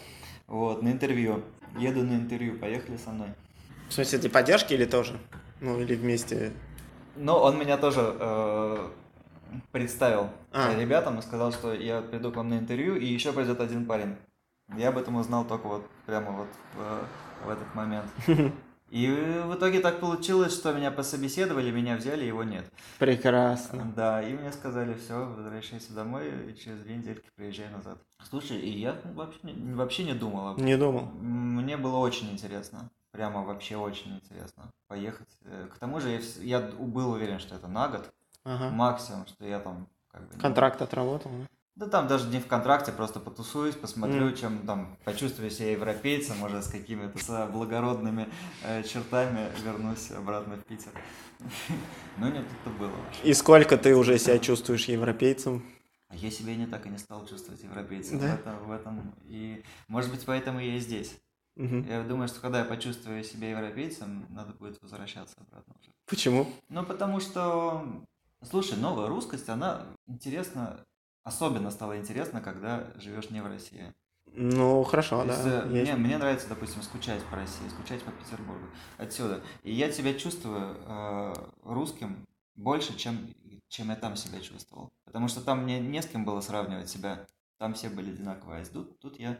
вот, на интервью. Еду на интервью, поехали со мной. В смысле, для поддержки или тоже? Ну, или вместе... Ну, он меня тоже э, представил А. ребятам и сказал, что я приду к вам на интервью, и еще придет один парень. Я об этом узнал только вот прямо вот в, в этот момент. И в итоге так получилось, что меня пособеседовали, меня взяли, его нет. Прекрасно. Да, и мне сказали, все, возвращайся домой, и через две недельки приезжай назад. Слушай, и я вообще, вообще не думал об Не думал. Мне было очень интересно. Прямо вообще очень интересно поехать. Э, К тому же я, я был уверен, что это на год. Ага. Максимум, что я там как бы... не- Контракт отработал, да? Да там даже не в контракте, просто потусуюсь, посмотрю, Мгм. чем там почувствую себя европейцем, уже с какими-то благородными э, чертами вернусь обратно в Питер. Ну нет, это было. И сколько ты уже себя чувствуешь европейцем? А Я себя не так и не стал чувствовать европейцем. Да? В, этом, в этом и, может быть, поэтому я и здесь. Я думаю, что когда я почувствую себя европейцем, надо будет возвращаться обратно уже. Почему? Ну, потому что, слушай, новая русскость, она интересна, особенно стала интересна, когда живешь не в России. Ну, хорошо, есть, да. э, есть. мне, мне нравится, допустим, скучать по России, скучать по Петербургу, отсюда. И я себя чувствую э, русским больше, чем, чем я там себя чувствовал. Потому что там мне не с кем было сравнивать себя. Там все были одинаковые. А тут, тут я...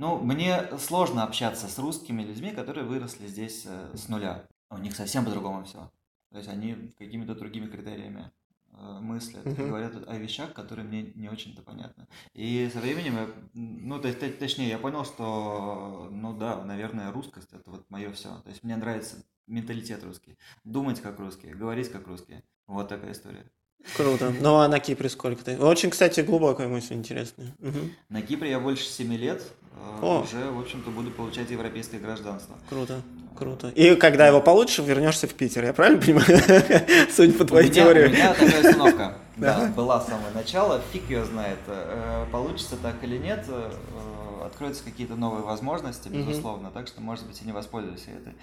Ну, мне сложно общаться с русскими людьми, которые выросли здесь э, с нуля. У них совсем по-другому все. То есть они какими-то другими критериями э, мыслят и говорят о вещах, которые мне не очень-то понятны. И со временем, я, ну, то, есть, точнее, я понял, что, ну да, наверное, русскость это вот мое все. То есть мне нравится менталитет русский, думать как русские, говорить как русские. Вот такая история. Круто. Ну, а на Кипре сколько ты? Очень, кстати, глубокая мысль, интересная. Мгм. На Кипре я больше 7 лет, э, О. уже, в общем-то, буду получать европейское гражданство. Круто, круто. И когда его получишь, вернешься в Питер, я правильно понимаю? Судя по У твоей меня, у теории. меня такая установка, да, была с самого начала, фиг ее знает, э, получится так или нет, э, откроются какие-то новые возможности, безусловно, так что, может быть, и не воспользуюсь этой.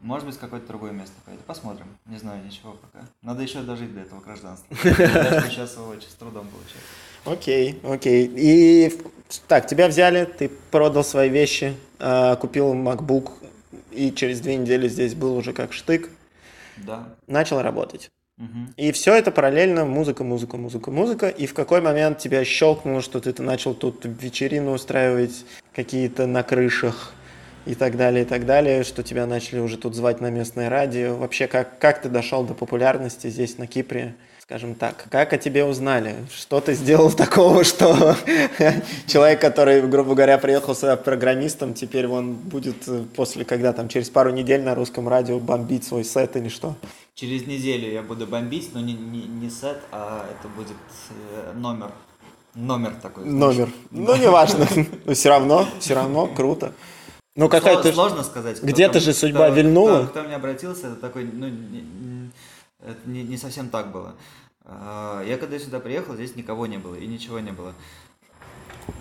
Может быть, какое-то другое место пойду. Посмотрим. Не знаю ничего пока. Надо еще дожить до этого гражданства. Сейчас его очень с трудом получаю. Окей, окей. И так, тебя взяли, ты продал свои вещи, а, купил MacBook, и через две недели здесь был уже как штык, Да. начал работать. Мгм. И все это параллельно музыка, музыка, музыка, музыка. И в какой момент тебя щелкнуло, что ты начал тут вечерину устраивать какие-то на крышах и так далее, и так далее, что тебя начали уже тут звать на местное радио. Вообще, как, как ты дошел до популярности здесь, на Кипре? Скажем так, как о тебе узнали? Что ты сделал такого, что человек, который, грубо говоря, приехал сюда программистом, теперь он будет э, после, когда там, через пару недель на русском радио бомбить свой сет или что? Через неделю я буду бомбить, но не, не, не сет, а это будет э, номер. Номер такой. знаешь. Номер. Ну, неважно. Но все равно, все равно круто. Ну, какая-то... Сло- Сложно сказать. Где-то же судьба кто- вильнула. Кто, кто мне обратился, это такой, ну, не, это не, не совсем так было. А, Я когда сюда приехал, здесь никого не было и ничего не было.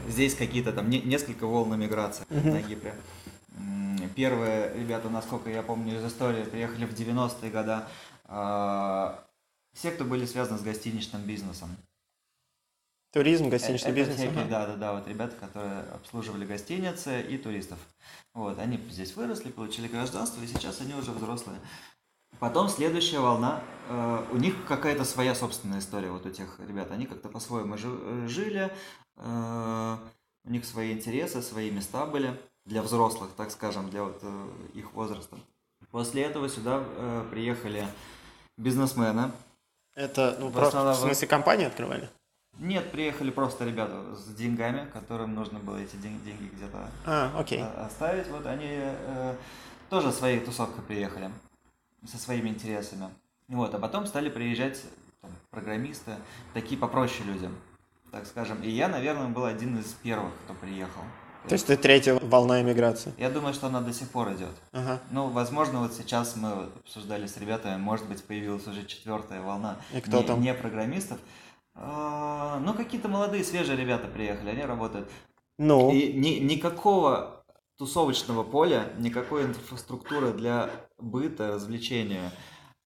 Здесь какие-то там не- несколько волн эмиграции на Кипре. Первые ребята, насколько я помню из истории, приехали в 90-е годы. А, Все, кто были связаны с гостиничным бизнесом. Туризм, гостиничный Это бизнес. всякие, да, да, да, вот ребята, которые обслуживали гостиницы и туристов. Вот, они здесь выросли, получили гражданство, и сейчас они уже взрослые. Потом следующая волна, э, у них какая-то своя собственная история, вот у тех ребят, они как-то по-своему э, жили, э, у них свои интересы, свои места были для взрослых, так скажем, для вот э, их возраста. После этого сюда э, приехали бизнесмены, Это, ну, В просто, в основном- смысле, компанию открывали? Нет, приехали просто ребята с деньгами, которым нужно было эти ден- деньги где-то А, окей. о- оставить. Вот они э, тоже своей тусовкой приехали, со своими интересами. Вот, а потом стали приезжать там, программисты, такие попроще люди, так скажем. И я, наверное, был один из первых, кто приехал. То есть ты третья волна иммиграции. Я думаю, что она до сих пор идет. Ага. Ну, возможно, вот сейчас мы обсуждали с ребятами, может быть, появилась уже четвертая волна И кто не, там? не программистов. А, Ну, какие-то молодые, свежие ребята приехали, они работают. Ну, И ни- никакого тусовочного поля, никакой инфраструктуры для быта, развлечения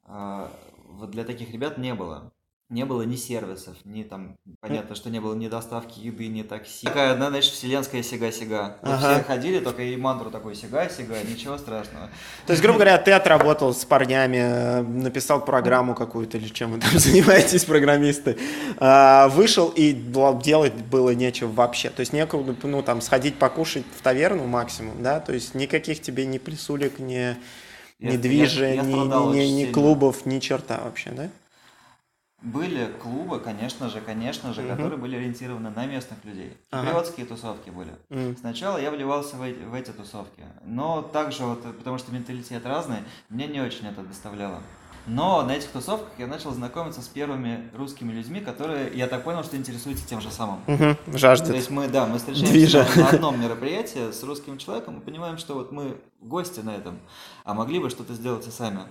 а, для таких ребят не было. Не было ни сервисов, ни там, понятно, что не было ни доставки еды, ни такси. Такая одна, знаешь, вселенская сига-сига. Вот Ага. Все ходили, только и мантру такой сига-сига, ничего страшного. То есть, грубо говоря, ты отработал с парнями, э, написал программу какую-то или чем вы там занимаетесь, программисты, а, вышел и делать было нечего вообще. То есть некуда, ну, там, сходить покушать в таверну максимум, да? То есть никаких тебе ни плесулек, ни, ни движа, ни, ни- ни- клубов, ни черта вообще, да? Были клубы, конечно же, конечно же, Мгм. которые были ориентированы на местных людей. Ага. Киприотские тусовки были. М. Сначала я вливался в эти, в эти тусовки, но также вот, потому что менталитет разный, мне не очень это доставляло. Но на этих тусовках я начал знакомиться с первыми русскими людьми, которые, я так понял, что интересуются тем же самым. То Жаждет. есть мы, да, мы встречаемся Движа. на, на одном мероприятии с русским человеком и понимаем, что вот мы гости на этом, а могли бы что-то сделать и сами.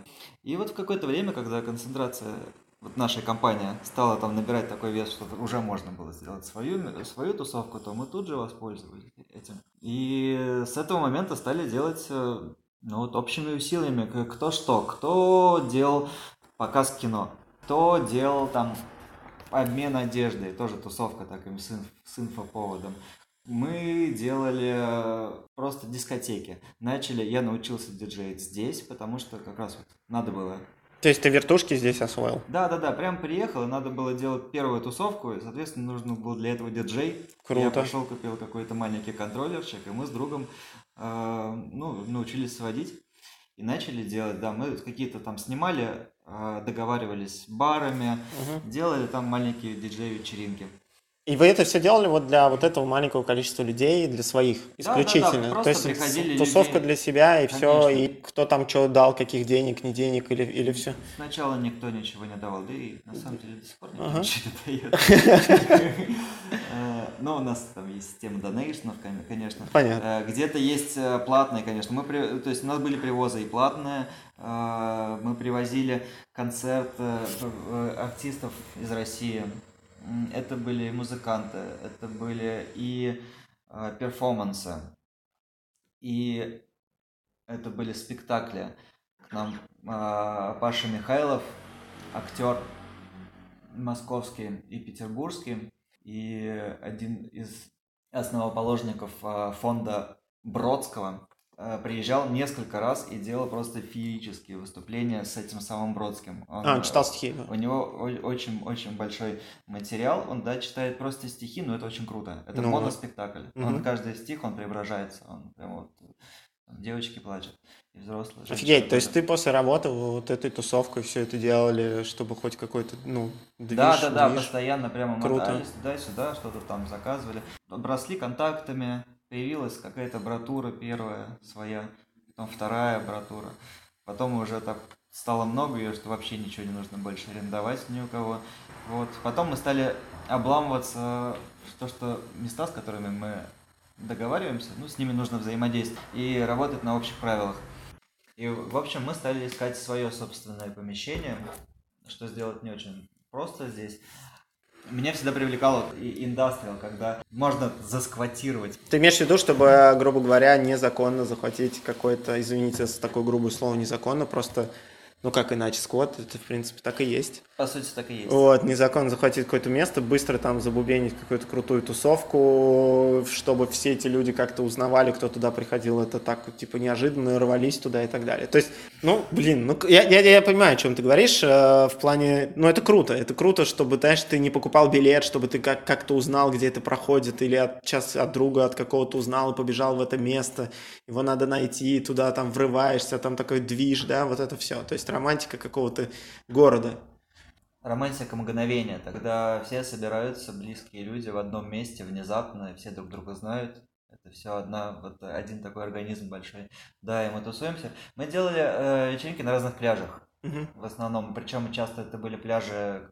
И вот в какое-то время, когда концентрация вот нашей компании стала там набирать такой вес, что уже можно было сделать свою, свою тусовку, то мы тут же воспользовались этим. И с этого момента стали делать э, ну, вот общими усилиями, кто что, кто делал показ кино, кто делал там обмен одеждой, тоже тусовка таким с, инф- с инфоповодом. Мы делали э, просто дискотеки. Начали, я научился диджеить здесь, потому что как раз вот надо было. То есть ты вертушки здесь освоил? Да, да, да, прям приехал, и надо было делать первую тусовку, и, соответственно, нужно был для этого диджей. Круто. Я пошел, купил какой-то маленький контроллерчик, и мы с другом э, ну, научились сводить и начали делать. Да, мы какие-то там снимали, э, договаривались барами, Мгм. делали там маленькие диджей-вечеринки. И вы это все делали вот для вот этого маленького количества людей, для своих Да, да, да, исключительно. просто То есть тусовка люди. для себя и все, Конечно. и кто там что дал, каких денег, не денег или, или все. Сначала никто ничего не давал, да и на самом деле до сих пор никто Ага. ничего не дает. Э, Но у нас там есть система донейшнов, кон- конечно. Понятно. Э, Где-то есть э, платные, конечно. Мы То есть у нас были привозы и платные. Мы привозили концерт артистов из России. Это были музыканты, это были и э, перформансы, и это были спектакли. К нам а, Паша Михайлов, актер московский и петербургский, и один из основоположников а, фонда Бродского приезжал несколько раз и делал просто феерические выступления с этим самым Бродским. Он, А, э, он читал стихи. у него очень-очень большой материал. Он, да, читает просто стихи, но это очень круто. Это Ну, моноспектакль. Он мгм. каждый стих, он преображается. Он прям вот... Девочки плачут, и взрослые. Офигеть, то есть ты после работы вот этой тусовкой все это делали, чтобы хоть какой-то, ну, движ, Да, да, да, движ. постоянно прямо Круто. мотались туда-сюда, что-то там заказывали. Обросли контактами, появилась какая-то братура первая своя, потом вторая братура. Потом уже так стало много ее, что вообще ничего не нужно больше арендовать ни у кого. Вот. Потом мы стали обламываться то, что места, с которыми мы договариваемся, ну, с ними нужно взаимодействовать и работать на общих правилах. И, в общем, мы стали искать свое собственное помещение, что сделать не очень просто здесь. Меня всегда привлекало индастриал, когда можно засквотировать. Ты имеешь в виду, чтобы, грубо говоря, незаконно захватить какое-то, извините за такое грубое слово, незаконно, просто, ну как иначе, сквот, это в принципе так и есть. По сути, так и есть. Вот, незаконно захватить какое-то место, быстро там забубенить какую-то крутую тусовку, чтобы все эти люди как-то узнавали, кто туда приходил, это так, типа, неожиданно, рвались туда и так далее. То есть, ну, блин, ну, я, я, я понимаю, о чем ты говоришь, э, в плане, ну, это круто, это круто, чтобы, знаешь, ты не покупал билет, чтобы ты как- как-то узнал, где это проходит, или от, сейчас от друга, от какого-то узнал и побежал в это место, его надо найти, туда там врываешься, там такой движ, да, вот это все, то есть романтика какого-то города. Романтика мгновения, тогда все собираются, близкие люди, в одном месте внезапно, все друг друга знают. Это все одна, вот один такой организм большой. Да, и мы тусуемся. Мы делали э, вечеринки на разных пляжах. Мгм. в основном. Причем часто это были пляжи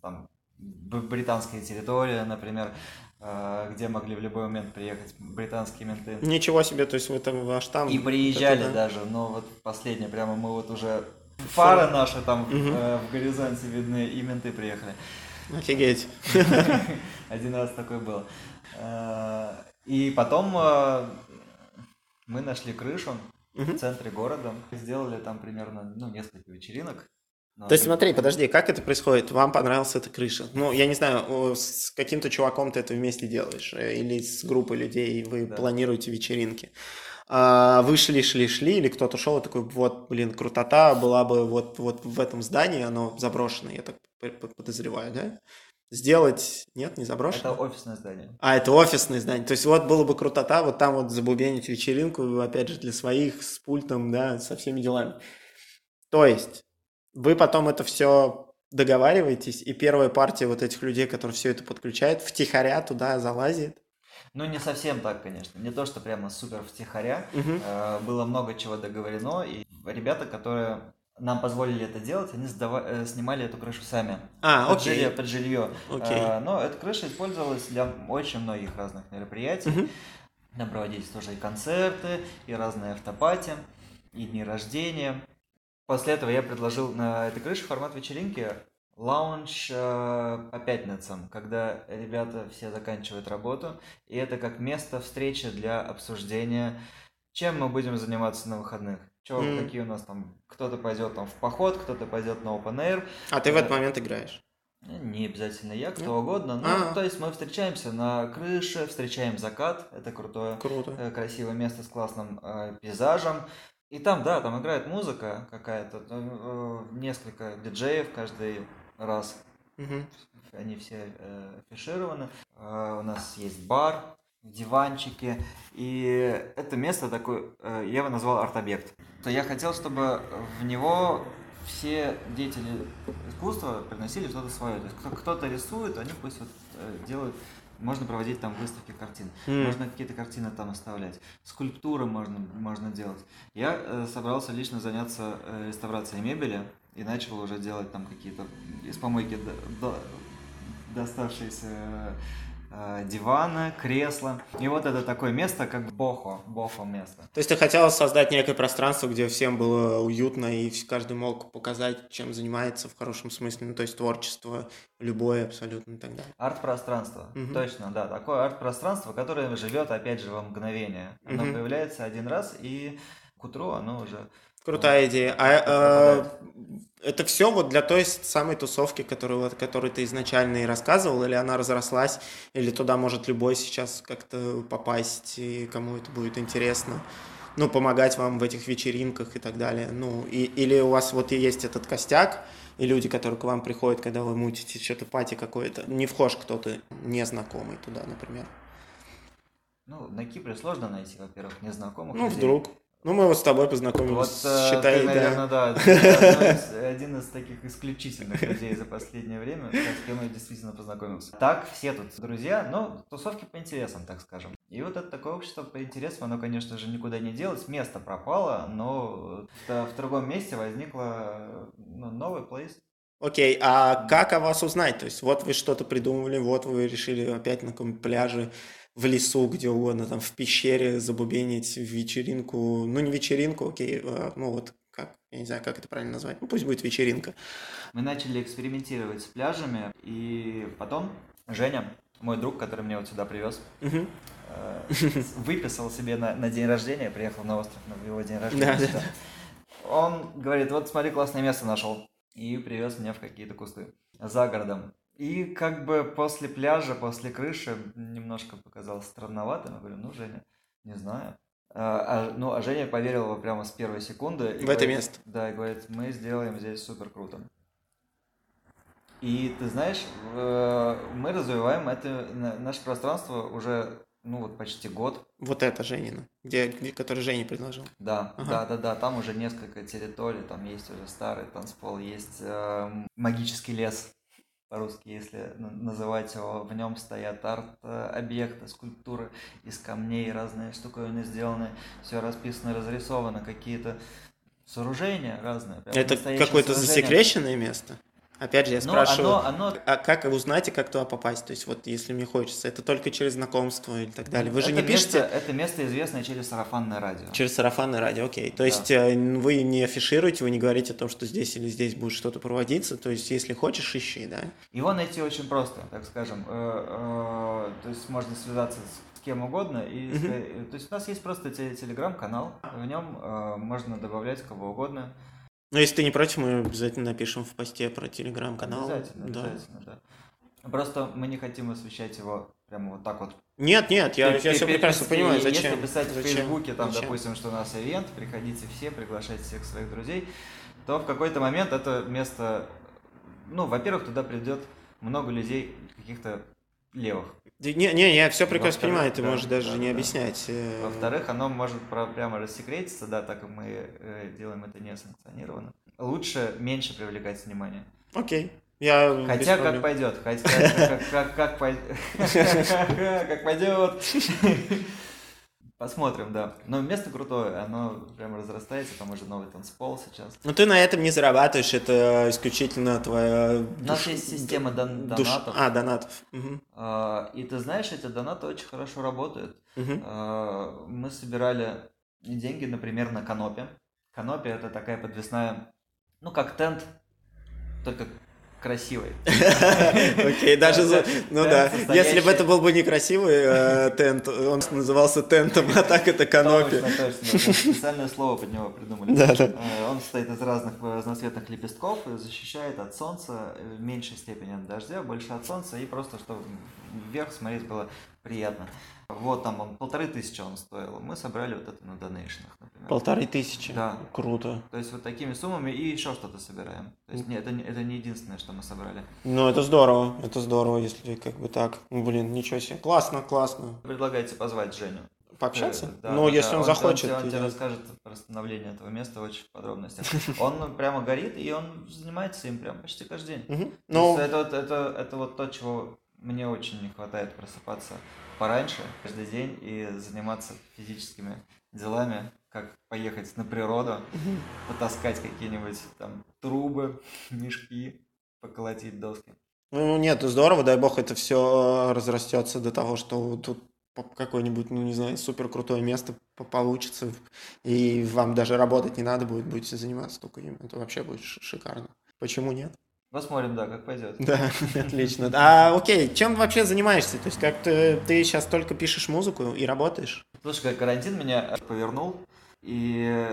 там, британская территория, например, э, где могли в любой момент приехать британские менты. Ничего себе, то есть вы там ваш там... И приезжали это да. даже, но вот последнее, прямо мы вот уже фары наши там Мгм. э, в горизонте видны, и менты приехали. Офигеть. Один раз такой был. Э, И потом э, мы нашли крышу в центре города, сделали там примерно ну, несколько вечеринок. Но То есть смотри, подожди, как это происходит? Вам понравилась эта крыша? Ну, я не знаю, с каким-то чуваком ты это вместе делаешь, э, или с группой людей вы Да. планируете вечеринки. А вы шли, шли, шли, или кто-то шел и такой, вот, блин, крутота была бы вот, вот в этом здании, оно заброшено, я так подозреваю, да? Сделать, нет, не заброшено? Это офисное здание. А, это офисное здание. То есть вот было бы крутота, вот там вот забубенить вечеринку, опять же, для своих, с пультом, да, со всеми делами. То есть вы потом это все договариваетесь, и первая партия вот этих людей, которые все это подключают, втихаря туда залазит. Ну, не совсем так, конечно. Не то, что прямо супер втихаря. Мгм. Э, Было много чего договорено, и ребята, которые нам позволили это делать, они сдава- э, снимали эту крышу сами. А, под окей. жилье. Под жилье. Окей. Э, Но эта крыша использовалась для очень многих разных мероприятий. Мгм. Там проводились тоже и концерты, и разные автопати, и дни рождения. После этого я предложил на этой крыше формат вечеринки лаунж э, по пятницам, когда ребята все заканчивают работу, и это как место встречи для обсуждения, чем мы будем заниматься на выходных. Чё, М. какие у нас там, кто-то пойдет там в поход, кто-то пойдет на open air, А ты в этот момент играешь. Э, Не обязательно я, кто Нет? угодно. Ну, А. то есть мы встречаемся на крыше, встречаем закат. Это крутое, Круто. э, красивое место с классным э, пейзажем. И там, да, там играет музыка какая-то. э, э, несколько диджеев каждый раз. Мгм. Они все э, афишированы. Э, у нас есть бар, диванчики. И это место такое, э, я его назвал арт-объект. То я хотел, чтобы в него все деятели искусства приносили что-то свое. То есть кто- кто-то рисует, они пусть вот э, делают можно проводить там выставки картин, М. можно какие-то картины там оставлять, скульптуры можно, можно делать. Я э, собрался лично заняться э, реставрацией мебели и начал уже делать там какие-то из помойки до- до- доставшиеся э, диваны, кресла. И вот это такое место, как бохо, бохо место. То есть ты хотела создать некое пространство, где всем было уютно, и каждый мог показать, чем занимается в хорошем смысле, ну, то есть творчество любое абсолютно и так далее. Арт-пространство, Мгм. точно, да, такое арт-пространство, которое живет, опять же, во мгновение. Оно Мгм. появляется один раз, и к утру оно уже... Крутая идея. А э, это все вот для той самой тусовки, которую, вот- которую ты изначально и рассказывал, или она разрослась, или туда может любой сейчас как-то попасть, и кому это будет интересно, ну, помогать вам в этих вечеринках и так далее. Ну, и, или у вас вот и есть этот костяк, и люди, которые к вам приходят, когда вы мутите что-то пати какое-то, не вхож кто-то незнакомый туда, например. Ну, на Кипре сложно найти, во-первых, незнакомых Ну, людей. вдруг. Ну, мы вот с тобой познакомились, Вот, э, считай, ты, да. наверное, да, один из, один из таких исключительных людей за последнее время, с кем я действительно познакомился. Так, все тут друзья, но тусовки по интересам, так скажем. И вот это такое общество по интересам, оно, конечно же, никуда не делось, место пропало, но в, другом месте возникло ну, новый плейс. Окей, а как о вас узнать? То есть вот вы что-то придумывали, вот вы решили опять на каком-то пляже, в лесу, где угодно, там в пещере забубенить вечеринку, ну не вечеринку, окей, а, ну вот как, я не знаю, как это правильно назвать, ну пусть будет вечеринка. Мы начали экспериментировать с пляжами, и потом Женя, мой друг, который меня вот сюда привез, э, выписал себе на, на день рождения, приехал на остров на его день рождения. Да, да. Он говорит, вот смотри, классное место нашел. И привез меня в какие-то кусты за городом. И как бы после пляжа, после крыши немножко показалось странновато. Я говорю, ну, Женя, не знаю. А, а, ну, а Женя поверил его прямо с первой секунды. и В это говорит- место. Да, и говорит, мы сделаем здесь супер круто. И ты знаешь, э, мы развиваем это, на- наше пространство уже, ну вот почти год. Вот это Женина, где, где, который Женя предложил. Да, Ага. да, да, да, там уже несколько территорий, там есть уже старый танцпол, есть э, магический лес, по-русски, если называть его, в нем стоят арт-объекты, скульптуры из камней, разные штуковины сделаны, все расписано, разрисовано, какие-то сооружения разные. Это какое-то засекреченное место? Опять же, я Ну, спрашиваю, оно, оно а как узнать и как туда попасть? То есть вот если мне хочется, это только через знакомство или так далее. Вы же это не пишете... Место, это место известное через сарафанное радио. Через сарафанное радио, окей. То Да. есть э, вы не афишируете, вы не говорите о том, что здесь или здесь будет что-то проводиться. То есть, если хочешь, ищи, да? Его найти очень просто, так скажем. Э, э, То есть можно связаться с кем угодно. И, ска- То есть у нас есть просто те- телеграм-канал, в нем э, можно добавлять кого угодно. Ну, если ты не против, мы обязательно напишем в посте про телеграм-канал. Обязательно, Да. обязательно, да. Просто мы не хотим освещать его прямо вот так вот. Нет, нет, я, я все прекрасно понимаю, зачем. Если писать в Зачем? Фейсбуке, там, Зачем? допустим, что у нас ивент, приходите все, приглашайте всех своих друзей, то в какой-то момент это место, ну, во-первых, туда придет много людей каких-то левых. Не, не, я все прекрасно понимаю, ты да, можешь даже да, не да. объяснять. э, Во-вторых, оно может про- прямо рассекретиться, да, так как мы э, делаем это несанкционированно. Лучше меньше привлекать внимание. Окей. Я Хотя как пойдет, хотя как, как, как, как пойдет. Посмотрим, да. Но место крутое, оно прям разрастается, там уже новый танцпол сейчас. Но ты на этом не зарабатываешь, это исключительно твоя... У нас есть система дон- душ- донатов. А, донатов. Мгм. А, И ты знаешь, эти донаты очень хорошо работают. Мгм. А, Мы собирали деньги, например, на канопе. Канопе это такая подвесная, ну как тент, только красивый. Окей, даже за... Ну да, если бы это был бы некрасивый э, тент, он назывался тентом, а так это канопи. Специальное слово под него придумали. Э, Он состоит из разных э, разноцветных лепестков и защищает от солнца э, в меньшей степени от дождя, больше от солнца, и просто чтобы вверх смотреть было приятно. Вот там он полторы тысячи он стоил. Мы собрали вот это на донейшенах, например. Полторы тысячи. Да. Круто. То есть вот такими суммами и еще что-то собираем. То есть не, это, не- это не единственное, что мы собрали. Ну, это здорово, это здорово, если как бы так. Блин, ничего себе. Классно, классно. Предлагайте позвать Женю. Пообщаться? Э, да, ну, да, если он, захочет. Он, тебе- он тебе расскажет про становление этого места очень в подробностях. Он прямо горит, и он занимается им прям почти каждый день. Есть это, это, это вот то, чего мне очень не хватает просыпаться пораньше, каждый день, и заниматься физическими делами, как поехать на природу, потаскать какие-нибудь там трубы, мешки, поколотить доски. ну, нет, здорово, дай бог это все разрастется до того, что тут какое-нибудь, ну, не знаю, супер крутое место по- получится, и вам даже работать не надо будет, будете заниматься только им. Это вообще будет шикарно. Почему нет? Посмотрим, да, как пойдет. Да, отлично. А, окей, чем вообще занимаешься? То есть как ты, ты сейчас только пишешь музыку и работаешь? Слушай, как карантин меня повернул, и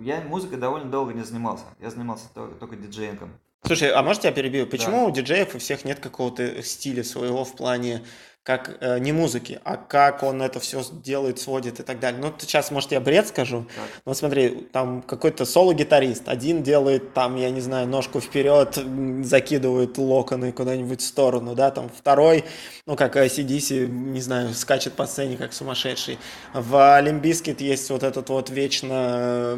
я музыкой довольно долго не занимался. Я занимался то- только диджеингом. Слушай, а может я перебью? Почему у диджеев у всех нет какого-то стиля своего в плане как э, не музыки, а как он это все делает, сводит и так далее. Ну, сейчас, может, я бред скажу. Так. Ну, смотри, там какой-то соло-гитарист. Один делает там, я не знаю, ножку вперед, закидывает локоны куда-нибудь в сторону, да, там второй, ну, как AC/DC, не знаю, скачет по сцене, как сумасшедший. В Limp Bizkit есть вот этот вот вечно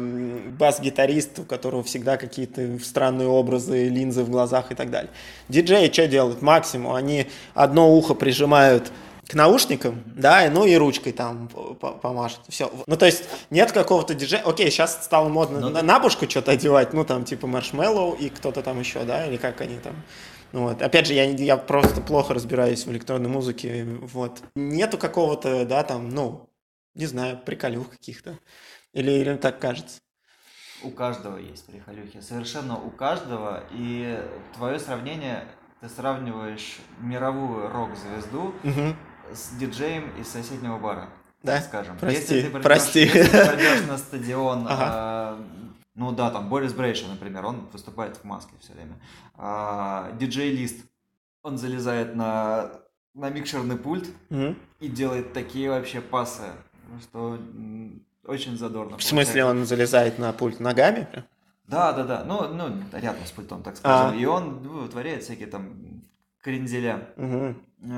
бас-гитарист, у которого всегда какие-то странные образы, линзы в глазах и так далее. Диджеи что делают? Максимум, они одно ухо прижимают к наушникам, да, и, ну и ручкой там по- по- помашут. Все. Ну, то есть нет какого-то диджея. Окей, сейчас стало модно Ну, на, на бушку что-то одевать, ну, там, типа маршмеллоу и кто-то там еще, да, или как они там. Ну, вот. Опять же, я, я просто плохо разбираюсь в электронной музыке, вот. Нету какого-то, да, там, ну, не знаю, приколюх каких-то. Или, или так кажется. У каждого есть прихолюхи, совершенно у каждого. И твое сравнение, ты сравниваешь мировую рок-звезду Мгм. с диджеем из соседнего бара, Да? скажем. Прости, если ты придешь, прости. если ты придешь на стадион, Ага. а, ну да, там Борис Брейша, например, он выступает в маске все время. А, диджей Лист, он залезает на, на микшерный пульт Мгм. и делает такие вообще пасы, что очень задорно. В смысле, получается. он залезает на пульт ногами? Да, да, да. Ну, ну, рядом с пультом, так скажем. А. И он ну, вытворяет всякие там кренделя. Э,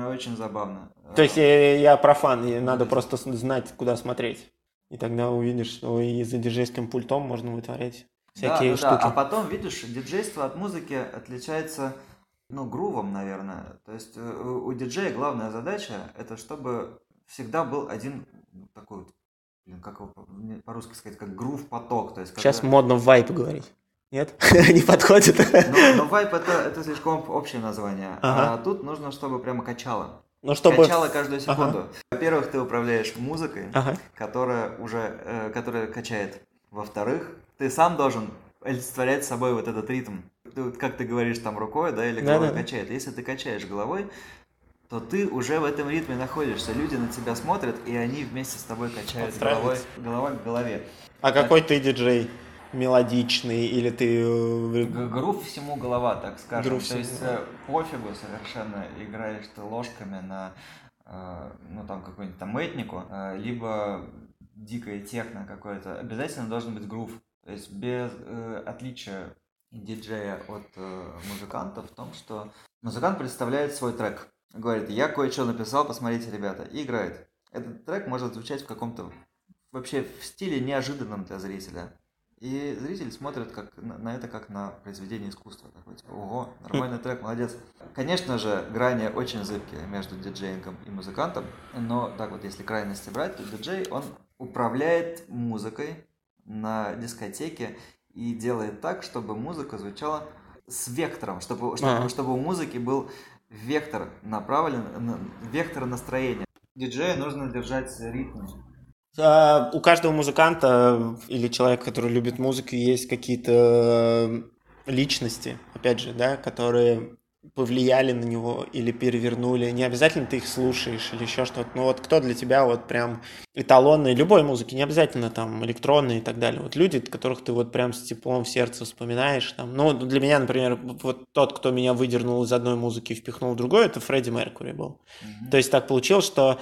Очень забавно. То есть я, я профан, и надо Да. просто знать, куда смотреть. И тогда увидишь, что и за диджейским пультом можно вытворять Да, всякие да, да. штуки. А потом, видишь, диджейство от музыки отличается, ну, грувом, наверное. То есть э, у у диджея главная задача это чтобы всегда был один ну, такой вот, как по-русски сказать, как грув поток. То есть, Сейчас когда- модно вайп говорить. Нет? Не подходит? но, но вайп это, это слишком общее название. Ага. А тут нужно, чтобы прямо качало. Ну, чтобы... Качало каждую секунду. Во-первых, ты управляешь музыкой, Ага. которая уже, э, которая качает. Во-вторых, ты сам должен олицетворять собой вот этот ритм. Ты как ты говоришь там рукой, да, или головой да, да. качает. Если ты качаешь головой, то ты уже в этом ритме находишься. Люди на тебя смотрят, и они вместе с тобой качают головой, голова к голове. А какой ты диджей? мелодичный, или ты... э, Грув всему голова, так скажем. Грув То есть э, пофигу совершенно играешь ты ложками на э, ну там какую-нибудь там этнику, э, либо дикое техно какое-то. Обязательно должен быть грув. То есть без э, отличия диджея от э, музыканта в том, что музыкант представляет свой трек. Говорит, я кое-что написал, посмотрите, ребята, и играет. Этот трек может звучать в каком-то вообще в стиле неожиданном для зрителя. И зритель смотрит как на, на это как на произведение искусства. Такой, типа, ого, нормальный трек, молодец. Конечно же, грани очень зыбкие между диджеингом и музыкантом, но так вот, если крайности брать, то диджей, он управляет музыкой на дискотеке и делает так, чтобы музыка звучала с вектором, чтобы, чтобы, чтобы у музыки был вектор направлен, на- вектор настроения. Диджею нужно держать ритм. А, У каждого музыканта или человека, который любит музыку, есть какие-то э, личности, опять же, да, которые повлияли на него или перевернули. Не обязательно ты их слушаешь или еще что-то. Ну вот кто для тебя вот прям эталонный любой музыки, не обязательно там электронные и так далее. Вот люди, которых ты вот прям с теплом в сердце вспоминаешь. Там. Ну, для меня, например, вот тот, кто меня выдернул из одной музыки и впихнул в другую, это Фредди Меркури был. Мгм. То есть так получилось, что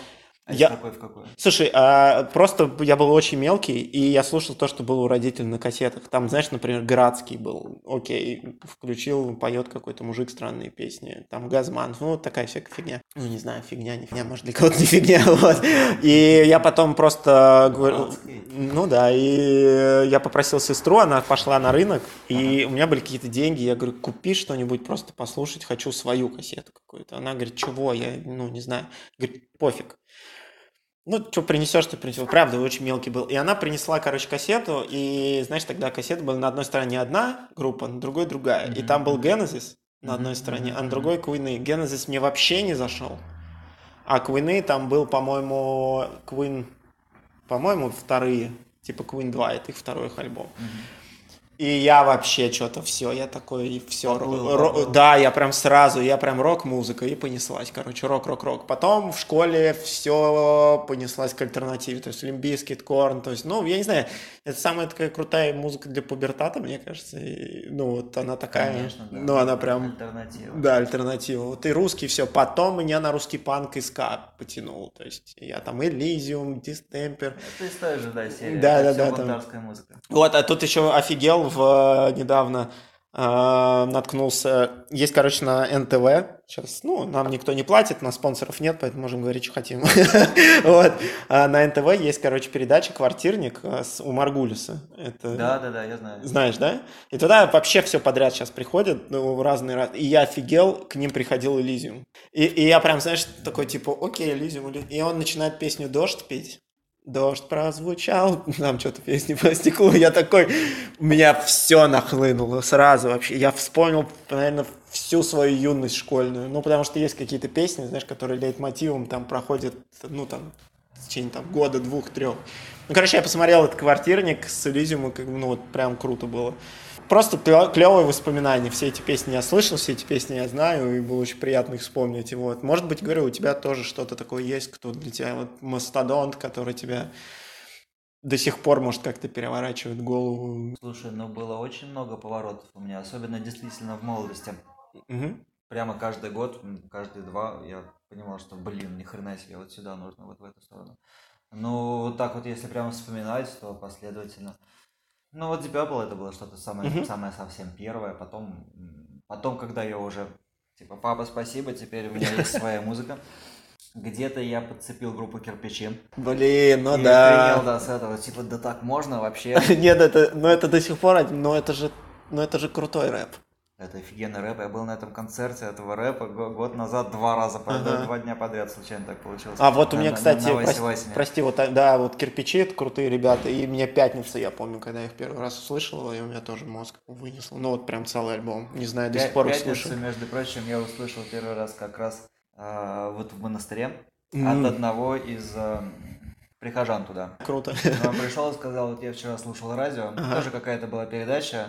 А я- какой в какой? Слушай, а просто я был очень мелкий, и я слушал то, что было у родителей на кассетах. Там, знаешь, например, Градский был. Окей, включил, поет какой-то мужик странные песни. Там Газман, ну, такая всякая фигня. Ну, не знаю, фигня, не фигня, может, для кого-то не фигня, вот. И я потом просто. Градский. Ну да, и я попросил сестру, она пошла на рынок, и у меня были какие-то деньги, я говорю, купи что-нибудь просто послушать, хочу свою кассету какую-то. Она говорит, чего, я, ну, не знаю. Говорит, пофиг. Ну, что принесешь, ты принесешь. Правда, очень мелкий был. И она принесла, короче, кассету, и, знаешь, тогда кассеты были на одной стороне одна группа, на другой другая. И Мгм. там был Genesis на одной стороне, а на другой Queen. Genesis мне вообще не зашел. А Queen там был, по-моему, Queen, по-моему, вторые. Типа Queen 2, это их второй их альбом. Мгм. И я вообще что-то все, я такой, и все. Поплыл, поплыл. Да, я прям сразу, я прям рок-музыка и понеслась, короче, рок-рок-рок. Потом в школе все понеслась к альтернативе, то есть Limp Bizkit, Korn, то есть, ну, я не знаю, это самая такая крутая музыка для пубертата, мне кажется, и, ну, вот она такая, Конечно, да. ну, она прям, Альтернатива. да, альтернатива. Вот и русский все. Потом меня на русский панк и ска потянул. То есть я там Elysium, Distemper. Это из той же, да, серии. Да, да, да, там. музыка. Вот, а тут еще офигел в недавно э, наткнулся. Есть, короче, на НТВ. Сейчас, ну, нам никто не платит, на спонсоров нет, поэтому можем говорить, что хотим. Вот. А На НТВ есть, короче, передача «Квартирник» э, с- у Маргулиса. Это... Да, да, да, я знаю. Знаешь, да? И туда вообще все подряд сейчас приходят, ну, разные раз. И я офигел, к ним приходил Элизиум. И, и я прям, знаешь, такой типа, окей, Элизиум. Эли-». И он начинает песню «Дождь» петь. Дождь прозвучал, там что-то песни по стеклу. Я такой, у меня все нахлынуло сразу вообще. Я вспомнил, наверное, всю свою юность школьную. Ну, потому что есть какие-то песни, знаешь, которые лейтмотивом там проходят, ну, там, в течение там года, двух, трех. Ну, короче, я посмотрел этот квартирник с Элизиумом, как ну, вот прям круто было. Просто клевые воспоминания. Все эти песни я слышал, все эти песни я знаю, и было очень приятно их вспомнить. И вот, может быть, говорю, у тебя тоже что-то такое есть, кто для тебя вот мастодонт, который тебя до сих пор, может, как-то переворачивает голову. Слушай, ну было очень много поворотов у меня, особенно действительно в молодости. Мгм. Прямо каждый год, каждые два, я понимал, что, блин, ни хрена себе, вот сюда нужно, вот в эту сторону. Ну, вот так вот, если прямо вспоминать, то последовательно. Ну, вот Deep Purple это было что-то самое, Мгм. самое совсем первое. Потом, потом, когда я уже, типа, папа, спасибо, теперь у меня есть своя музыка. Где-то я подцепил группу Кирпичи. Блин, ну и да. охренел, да, с этого. Типа, да так можно вообще? Нет, это, ну это до сих пор, но это же, ну это же крутой рэп. Это офигенный рэп. Я был на этом концерте этого рэпа го- год назад два раза, Ага. два дня подряд случайно так получилось. А вот у На- меня, на- кстати, на прос- Васе-Васине. прости, вот, а, да, вот кирпичи, это крутые ребята, и меня пятница, я помню, когда я их первый раз услышал, и у меня тоже мозг вынесло. Ну вот прям целый альбом, не знаю, до сих пор Пятницу, слушаю. между прочим, я услышал первый раз как раз а, вот в монастыре М. от одного из а, прихожан туда. Круто. Он пришел и сказал, вот я вчера слушал радио, Ага. тоже какая-то была передача,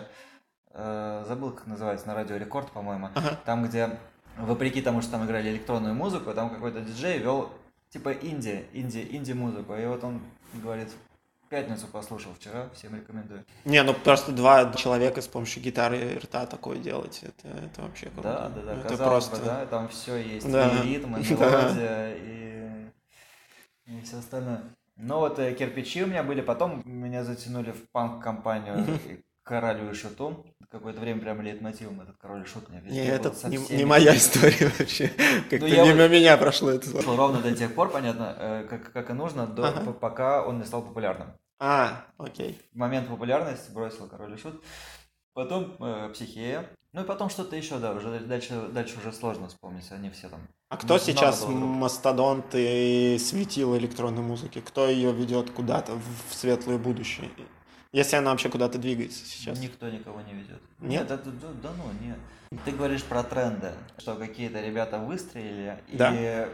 э, забыл, как называется, на радио Рекорд, по-моему, Ага. там, где, вопреки тому, что там играли электронную музыку, там какой-то диджей вел, типа, инди, инди, инди-музыку, и вот он говорит, пятницу послушал вчера, всем рекомендую. Не, ну просто два человека с помощью гитары и рта такое делать, это, это вообще круто. Да, да, да, Это казалось просто... бы, да, там все есть, Да. и ритм, и мелодия, и, и все остальное. Ну вот э, кирпичи у меня были, потом меня затянули в панк-компанию Королю и Шуту. Какое-то время прям лейтмотивом этот Король и Шут у меня везде Не, это не, не моя история вообще. Как-то я мимо вот- меня прошло это. Слушал ровно до тех пор, понятно, э, как, как и нужно, до, Ага. пока он не стал популярным. А, окей. В момент популярности бросил Король и Шут. Потом э, Психея. Ну и потом что-то еще, да, уже дальше, дальше уже сложно вспомнить, они все там. А кто Много сейчас мастодонт и светило электронной музыки? Кто ее ведет куда-то в светлое будущее? Если она вообще куда-то двигается сейчас. Никто никого не ведет. Нет? да, да, да, да ну нет. Ты говоришь про тренды, что какие-то ребята выстрелили, Да. и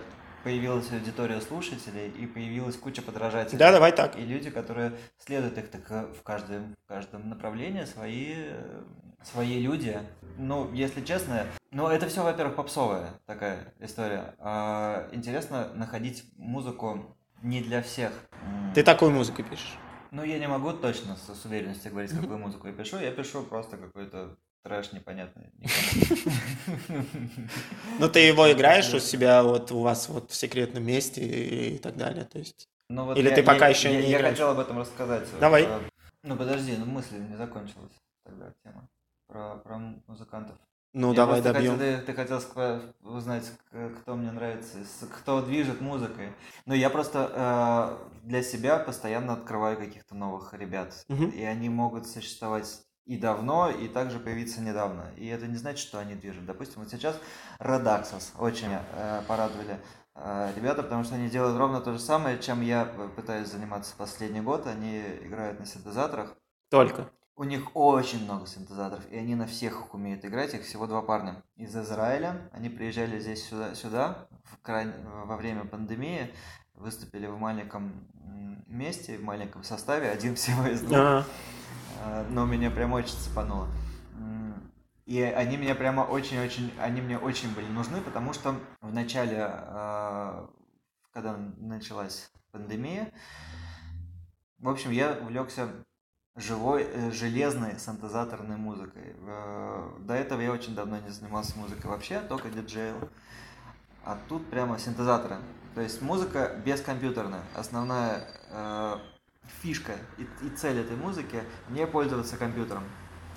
появилась аудитория слушателей, и появилась куча подражателей. Да, давай так. И люди, которые следуют их так э, в каждом, в каждом направлении, свои, э, свои люди. Ну, если честно, ну, это все, во-первых, попсовая такая история. А интересно находить музыку не для всех. Ты такую музыку пишешь? Ну, я не могу точно с, с уверенностью говорить, какую музыку я пишу. Я пишу просто какой-то трэш непонятный. Ну, ты его играешь у себя, вот у вас вот в секретном месте и, так далее, то есть... Ну, вот Или я- ты пока я- еще я- не Я играешь? хотел об этом рассказать. Давай. Э, Ну, подожди, ну мысль не закончилась тогда тема про, про музыкантов. Ну, Я давай просто хотел- добьем. ты, ты хотел узнать, кто мне нравится, кто движет музыкой. Ну, я просто э, для себя постоянно открываю каких-то новых ребят. Мгм. И они могут существовать и давно, и также появиться недавно. И это не значит, что они движут. Допустим, вот сейчас Redaksus очень э, порадовали э, ребята, потому что они делают ровно то же самое, чем я э, пытаюсь заниматься последний год. Они играют на синтезаторах. Только. У них очень много синтезаторов, и они на всех умеют играть. Их всего два парня из Израиля. Они приезжали здесь сюда, сюда в край- во время пандемии, выступили в маленьком месте, в маленьком составе, один всего из двух. А, А, но меня прям очень цепануло. И они меня прямо очень-очень, они мне очень были нужны, потому что в начале, а, когда началась пандемия, в общем, я увлекся живой, э, железной синтезаторной музыкой. Э, До этого я очень давно не занимался музыкой вообще, только диджейл. А тут прямо синтезаторы. То есть музыка бескомпьютерная. Основная э, фишка и, и цель этой музыки не пользоваться компьютером.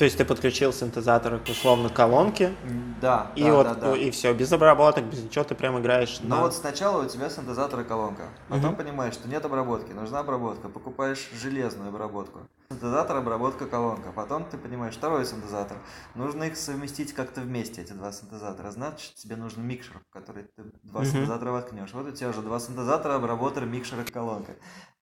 То есть ты подключил синтезатор к условно колонке, Да, и да, вот да, да. и все, без обработок, без ничего, ты прям играешь Но на... вот сначала у тебя синтезатор и колонка. Потом Мгм. понимаешь, что нет обработки, нужна обработка. Покупаешь железную обработку. Синтезатор, обработка, колонка. Потом ты понимаешь, второй синтезатор. Нужно их совместить как-то вместе, эти два синтезатора. Значит, тебе нужен микшер, в который ты два Мгм. синтезатора воткнешь. Вот у тебя уже два синтезатора, обработер, микшер и колонка.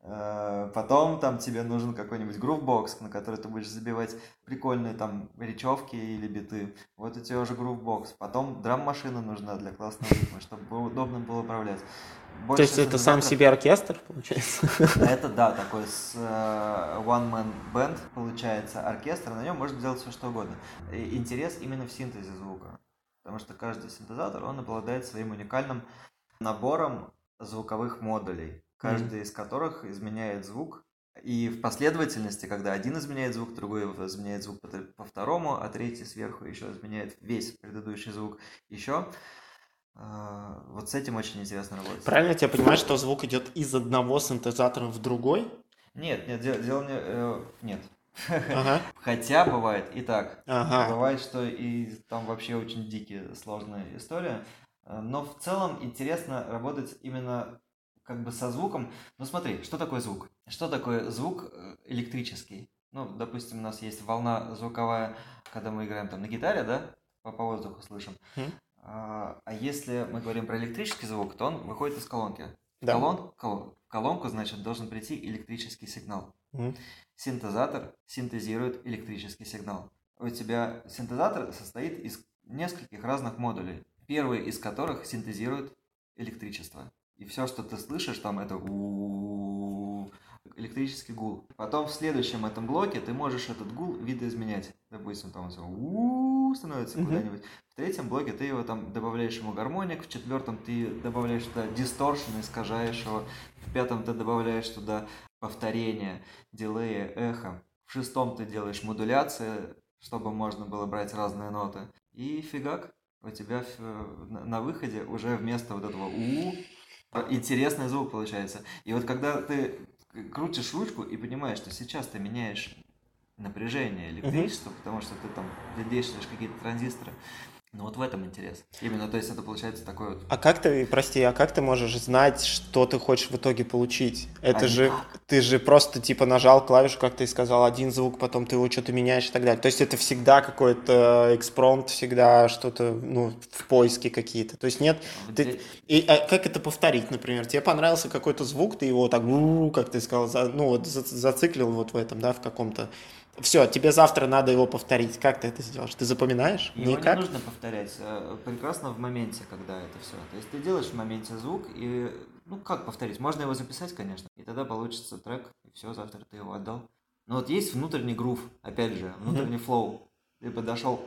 Э, Потом там тебе нужен какой-нибудь грувбокс, на который ты будешь забивать прикольные там речевки или биты. Вот у тебя уже грувбокс. Потом драм-машина нужна для классного ритма, чтобы удобно было управлять. То Больше есть это сам себе оркестр, получается? Это да, такой с э, one man band получается оркестр, на нем можно делать все что угодно. И интерес именно в синтезе звука, потому что каждый синтезатор он обладает своим уникальным набором звуковых модулей, каждый из которых изменяет звук. И в последовательности, когда один изменяет звук, другой изменяет звук по, второму, а третий сверху еще изменяет весь предыдущий звук еще. Э, Вот с этим очень интересно работать. Правильно я тебя понимаю, что звук идет из одного синтезатора в другой? Нет, нет, дело, дело не... э, нет. Ага, Хотя бывает и так. ага. Бывает, что и там вообще очень дикие, сложная история. Э, Но в целом интересно работать именно как бы со звуком. Ну смотри, что такое звук? Что такое звук э, электрический? Ну, допустим, у нас есть волна звуковая, когда мы играем там на гитаре, да, по, по воздуху слышим. Мгм. А, а если мы говорим про электрический звук, то он выходит из колонки. Да. колон- кол- колонку, значит, должен прийти электрический сигнал. Мгм. Синтезатор синтезирует электрический сигнал. У тебя синтезатор состоит из нескольких разных модулей, первый из которых синтезирует электричество. И все, что ты слышишь, там это электрический гул. Потом в следующем этом блоке ты можешь этот гул видоизменять. Допустим, там всё у становится куда-нибудь. В третьем блоке ты его там добавляешь ему гармоник, в четвертом ты добавляешь туда дисторшн, искажаешь его, в пятом ты добавляешь туда повторение, дилеи, эхо. В шестом ты делаешь модуляции, чтобы можно было брать разные ноты. И фигак, у тебя на выходе уже вместо вот этого у интересный звук получается. И вот когда ты крутишь ручку и понимаешь, что сейчас ты меняешь напряжение электричество, uh-huh. потому что ты там действуешь какие-то транзисторы, ну вот в этом интерес. Именно, то есть это получается такой вот... А как ты, прости, а как ты можешь знать, что ты хочешь в итоге получить? Это а же, никак. ты же просто типа нажал клавишу, как ты сказал, один звук, потом ты его что-то меняешь и так далее. То есть это всегда какой-то экспромт, всегда что-то, ну, в поиске какие-то. То есть нет... А ты... И а как это повторить, например? Тебе понравился какой-то звук, ты его так, как ты сказал, за... ну вот зациклил вот в этом, да, в каком-то все, тебе завтра надо его повторить. Как ты это сделаешь? Ты запоминаешь? Его Никак? не нужно повторять. Прекрасно в моменте, когда это все. То есть ты делаешь в моменте звук и... Ну, как повторить? Можно его записать, конечно, и тогда получится трек, и все, завтра ты его отдал. Но вот есть внутренний грув, опять же, внутренний флоу. Ты подошел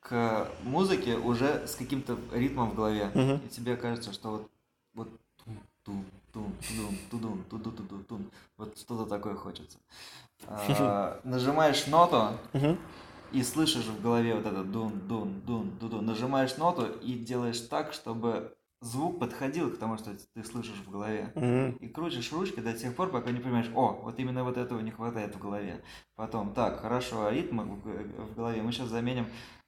к музыке уже с каким-то ритмом в голове. И тебе кажется, что вот, вот тум, тум, тум, тудум, тудум, туду, туду, тум. Вот что-то такое хочется. А, нажимаешь ноту и слышишь в голове вот этот дун, дун, дун, дун, дун. Нажимаешь ноту и делаешь так, чтобы звук подходил к тому, что ты слышишь в голове. И крутишь ручкой до тех пор, пока не понимаешь, о, вот именно вот этого не хватает в голове. Потом, так, хорошо, а ритм в голове мы сейчас заменим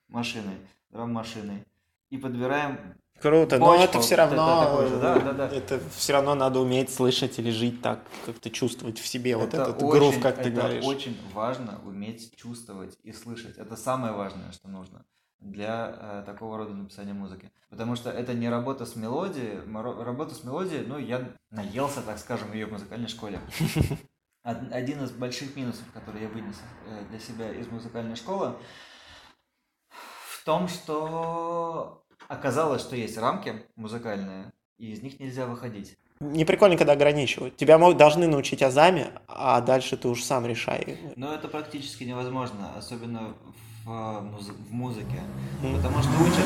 машиной, драм-машиной. И подбираем Круто, но это все равно, это, да, да, да. это все равно надо уметь слышать или жить так, как-то чувствовать в себе это вот этот очень, грув, как ты это говоришь. очень важно уметь чувствовать и слышать. Это самое важное, что нужно для э, такого рода написания музыки. Потому что это не работа с мелодией. Работа с мелодией, ну, я наелся, так скажем, ее в музыкальной школе. Один из больших минусов, который я вынес э, для себя из музыкальной школы, в том, что Оказалось, что есть рамки музыкальные, и из них нельзя выходить. Не прикольно, когда ограничивают. Тебя могут, должны научить азами, а дальше ты уж сам решай. Но это практически невозможно, особенно в, муз- в музыке. Mm. Потому что учат...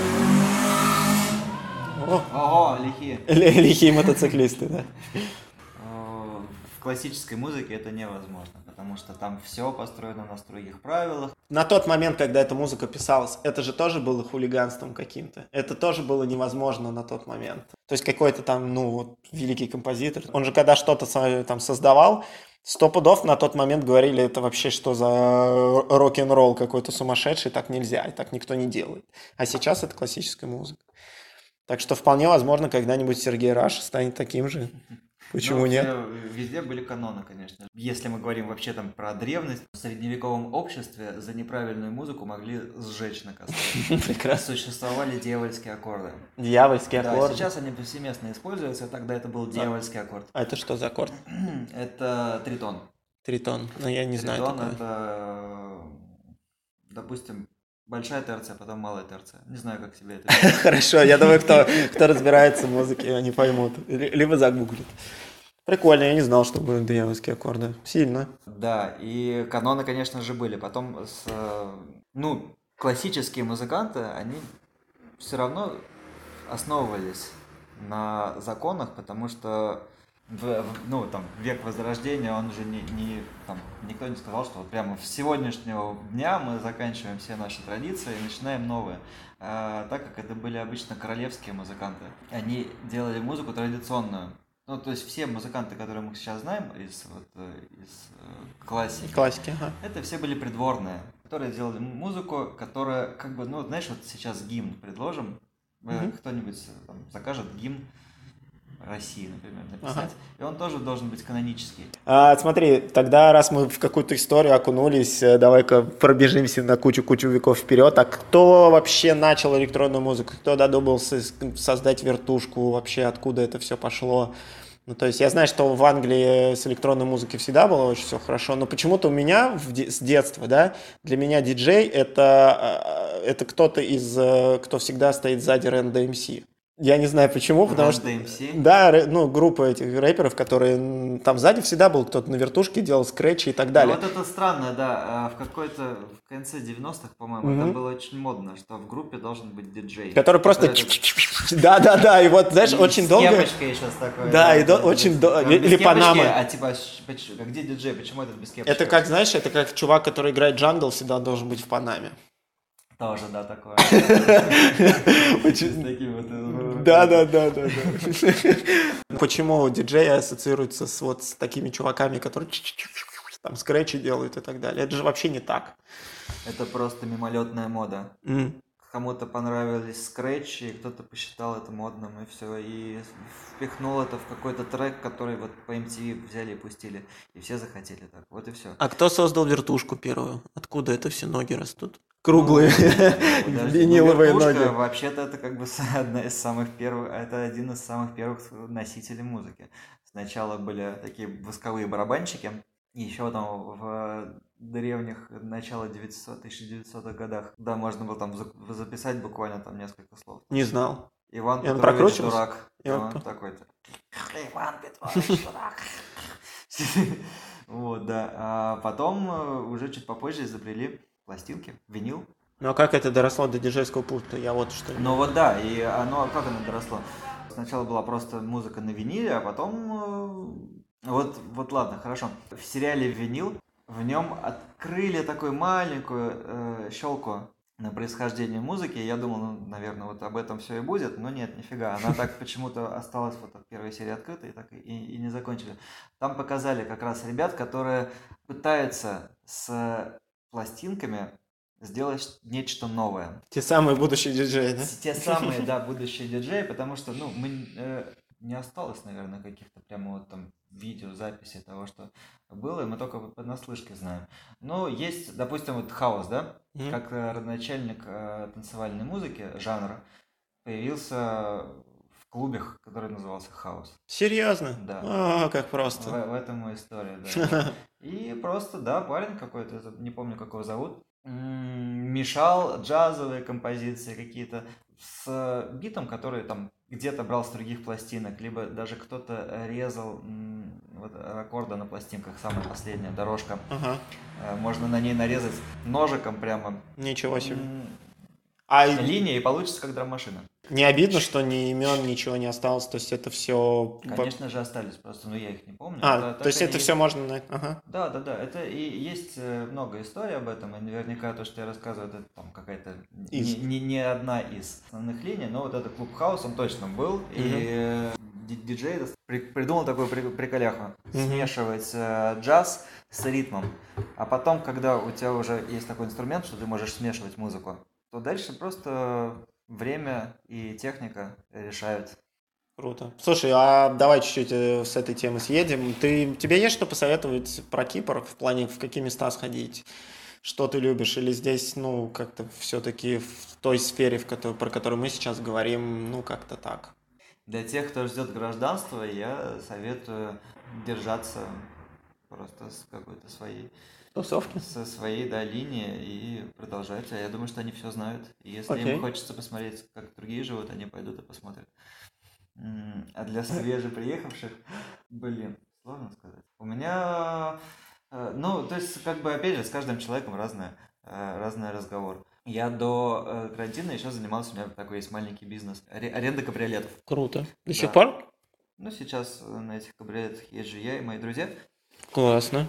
О. Ого, лихие. Лихие мотоциклисты, да. В классической музыке это невозможно потому что там все построено на строгих правилах. На тот момент, когда эта музыка писалась, это же тоже было хулиганством каким-то. Это тоже было невозможно на тот момент. То есть какой-то там, ну, вот, великий композитор, он же когда что-то там создавал, Сто пудов на тот момент говорили, это вообще что за рок-н-ролл какой-то сумасшедший, так нельзя, и так никто не делает. А сейчас это классическая музыка. Так что вполне возможно, когда-нибудь Сергей Раш станет таким же. Почему ну, нет? Везде были каноны, конечно. Если мы говорим вообще там про древность, в средневековом обществе за неправильную музыку могли сжечь на костре. Прекрасно. Существовали дьявольские аккорды. Дьявольские аккорды? Да, сейчас они повсеместно используются, а тогда это был дьявольский аккорд. А это что за аккорд? это тритон. Тритон, но я не знаю Тритон это, допустим, Большая терция, потом малая терция. Не знаю, как тебе это. Хорошо, я думаю, кто, кто разбирается в музыке, они поймут. Либо загуглят. Прикольно, я не знал, что были дьявольские аккорды. Сильно. Да, и каноны, конечно же, были. Потом, с, ну, классические музыканты, они все равно основывались на законах, потому что в, ну, там, век Возрождения, он же не, не, там, никто не сказал, что вот прямо с сегодняшнего дня мы заканчиваем все наши традиции и начинаем новые. А, так как это были обычно королевские музыканты, они делали музыку традиционную. Ну, то есть все музыканты, которые мы сейчас знаем из, вот, э, из э, классики, классики ага. это все были придворные, которые делали музыку, которая, как бы, ну, знаешь, вот сейчас гимн предложим, угу. кто-нибудь там, закажет гимн, России, например, написать. Ага. И он тоже должен быть канонический. А, смотри, тогда раз мы в какую-то историю окунулись, э, давай-ка пробежимся на кучу-кучу веков вперед. А кто вообще начал электронную музыку? Кто додумался создать вертушку? Вообще откуда это все пошло? Ну, то есть я знаю, что в Англии с электронной музыкой всегда было очень все хорошо, но почему-то у меня в де- с детства, да, для меня диджей это, э, это кто-то из, э, кто всегда стоит сзади Рен DMC. Я не знаю почему, потому что... DMC? Да, ну, группа этих рэперов, которые... Там сзади всегда был кто-то на вертушке, делал скретчи и так Ну, далее. вот это странно, да. а, В какой-то в конце 90-х, по-моему, Мгм. это было очень модно, что в группе должен быть диджей. Который просто... Да-да-да, и вот, знаешь, И очень с долго... кепочкой сейчас такой. Да, и очень до- без или Панама. А типа, а где диджей? Почему этот без кепочки? Это как, знаешь, это как чувак, который играет джангл, всегда должен быть в Панаме. Тоже, да, такое. Очень- С таким вот, э, Да, да, да, да, да. Почему диджеи ассоциируются с вот с такими чуваками, которые там скретчи делают и так далее? Это же вообще не так. Это просто мимолетная мода. Кому-то понравились скретчи, и кто-то посчитал это модным, и все, и впихнул это в какой-то трек, который вот по MTV взяли и пустили, и все захотели так, вот и все. А кто создал вертушку первую? Откуда это все ноги растут? Круглые, Ну, виниловые ноги. Вообще-то это как бы одна из самых первых, это один из самых первых носителей музыки. Сначала были такие восковые барабанщики, и еще там в древних начала 900 1900-х годах, да, можно было там за- записать буквально там несколько слов. Не знал. Иван И Петрович дурак. И он такой-то. Иван Петрович дурак. Вот, да. А потом э, уже чуть попозже изобрели пластинки, винил. Ну а как это доросло до диджейского пульта? Я вот что... Ну вот да, и оно, как оно доросло? Сначала была просто музыка на виниле, а потом... э, Вот, вот ладно, хорошо. В сериале «Винил» в нем открыли такую маленькую э, щелку на происхождение музыки. Я думал, ну, наверное, вот об этом все и будет, но нет, нифига. Она так почему-то осталась вот от первой серии открытой, так и, и не закончили. Там показали как раз ребят, которые пытаются с пластинками сделать нечто новое. Те самые будущие диджеи, да? Те самые, да, будущие диджеи, потому что, ну, мы, э, не осталось, наверное, каких-то прямо вот там видеозаписей того, что было, и мы только понаслышке знаем. Но есть, допустим, вот хаос, да, Мгм. как э, родоначальник э, танцевальной музыки, жанра, появился в клубе, который назывался хаос. Серьезно? Да. А, как В, просто. в этом и история, да. И просто, да, парень какой-то, не помню, как его зовут, мешал джазовые композиции какие-то с битом, который там где-то брал с других пластинок, либо даже кто-то резал м, вот аккорды на пластинках, самая последняя дорожка. Ага, Э, Можно на ней нарезать ножиком прямо ничего себе. А линия, и получится как драм-машина. Не обидно, что ни имен, ничего не осталось, то есть это все... Конечно же остались просто, но я их не помню. А, то есть это и все можно... на- Ага. Да, да, да. Это и есть э, много историй об этом, и наверняка то, что я рассказываю, это там какая-то не, Из. не, не одна из основных линий, но вот этот клуб хаус, он точно был. И э, ди- диджей придумал такую при- приколяху. Мгм. Смешивать э, джаз с ритмом. А потом, когда у тебя уже есть такой инструмент, что ты можешь смешивать музыку, то дальше просто время и техника решают. Круто. Слушай, а давай чуть-чуть э, с этой темы съедем. Ты, тебе есть что посоветовать про Кипр в плане, в какие места сходить? Что ты любишь? Или здесь, ну, как-то все-таки в той сфере, в которой, про которую мы сейчас говорим, ну, как-то так? Для тех, кто ждет гражданства, я советую держаться просто с какой-то своей, Тусовки? со своей да, линии и продолжать. А я думаю, что они все знают. И если Окей. им хочется посмотреть, как другие живут, они пойдут и посмотрят. А для свежеприехавших, блин, сложно сказать. У меня, э, ну, то есть, как бы, опять же, с каждым человеком разное, э, разный разговор. Я до э, карантина еще занимался, у меня такой есть маленький бизнес, аре- аренда кабриолетов. Круто. До Да. сих пор? Ну, сейчас на этих кабриолетах езжу я и мои друзья. Классно.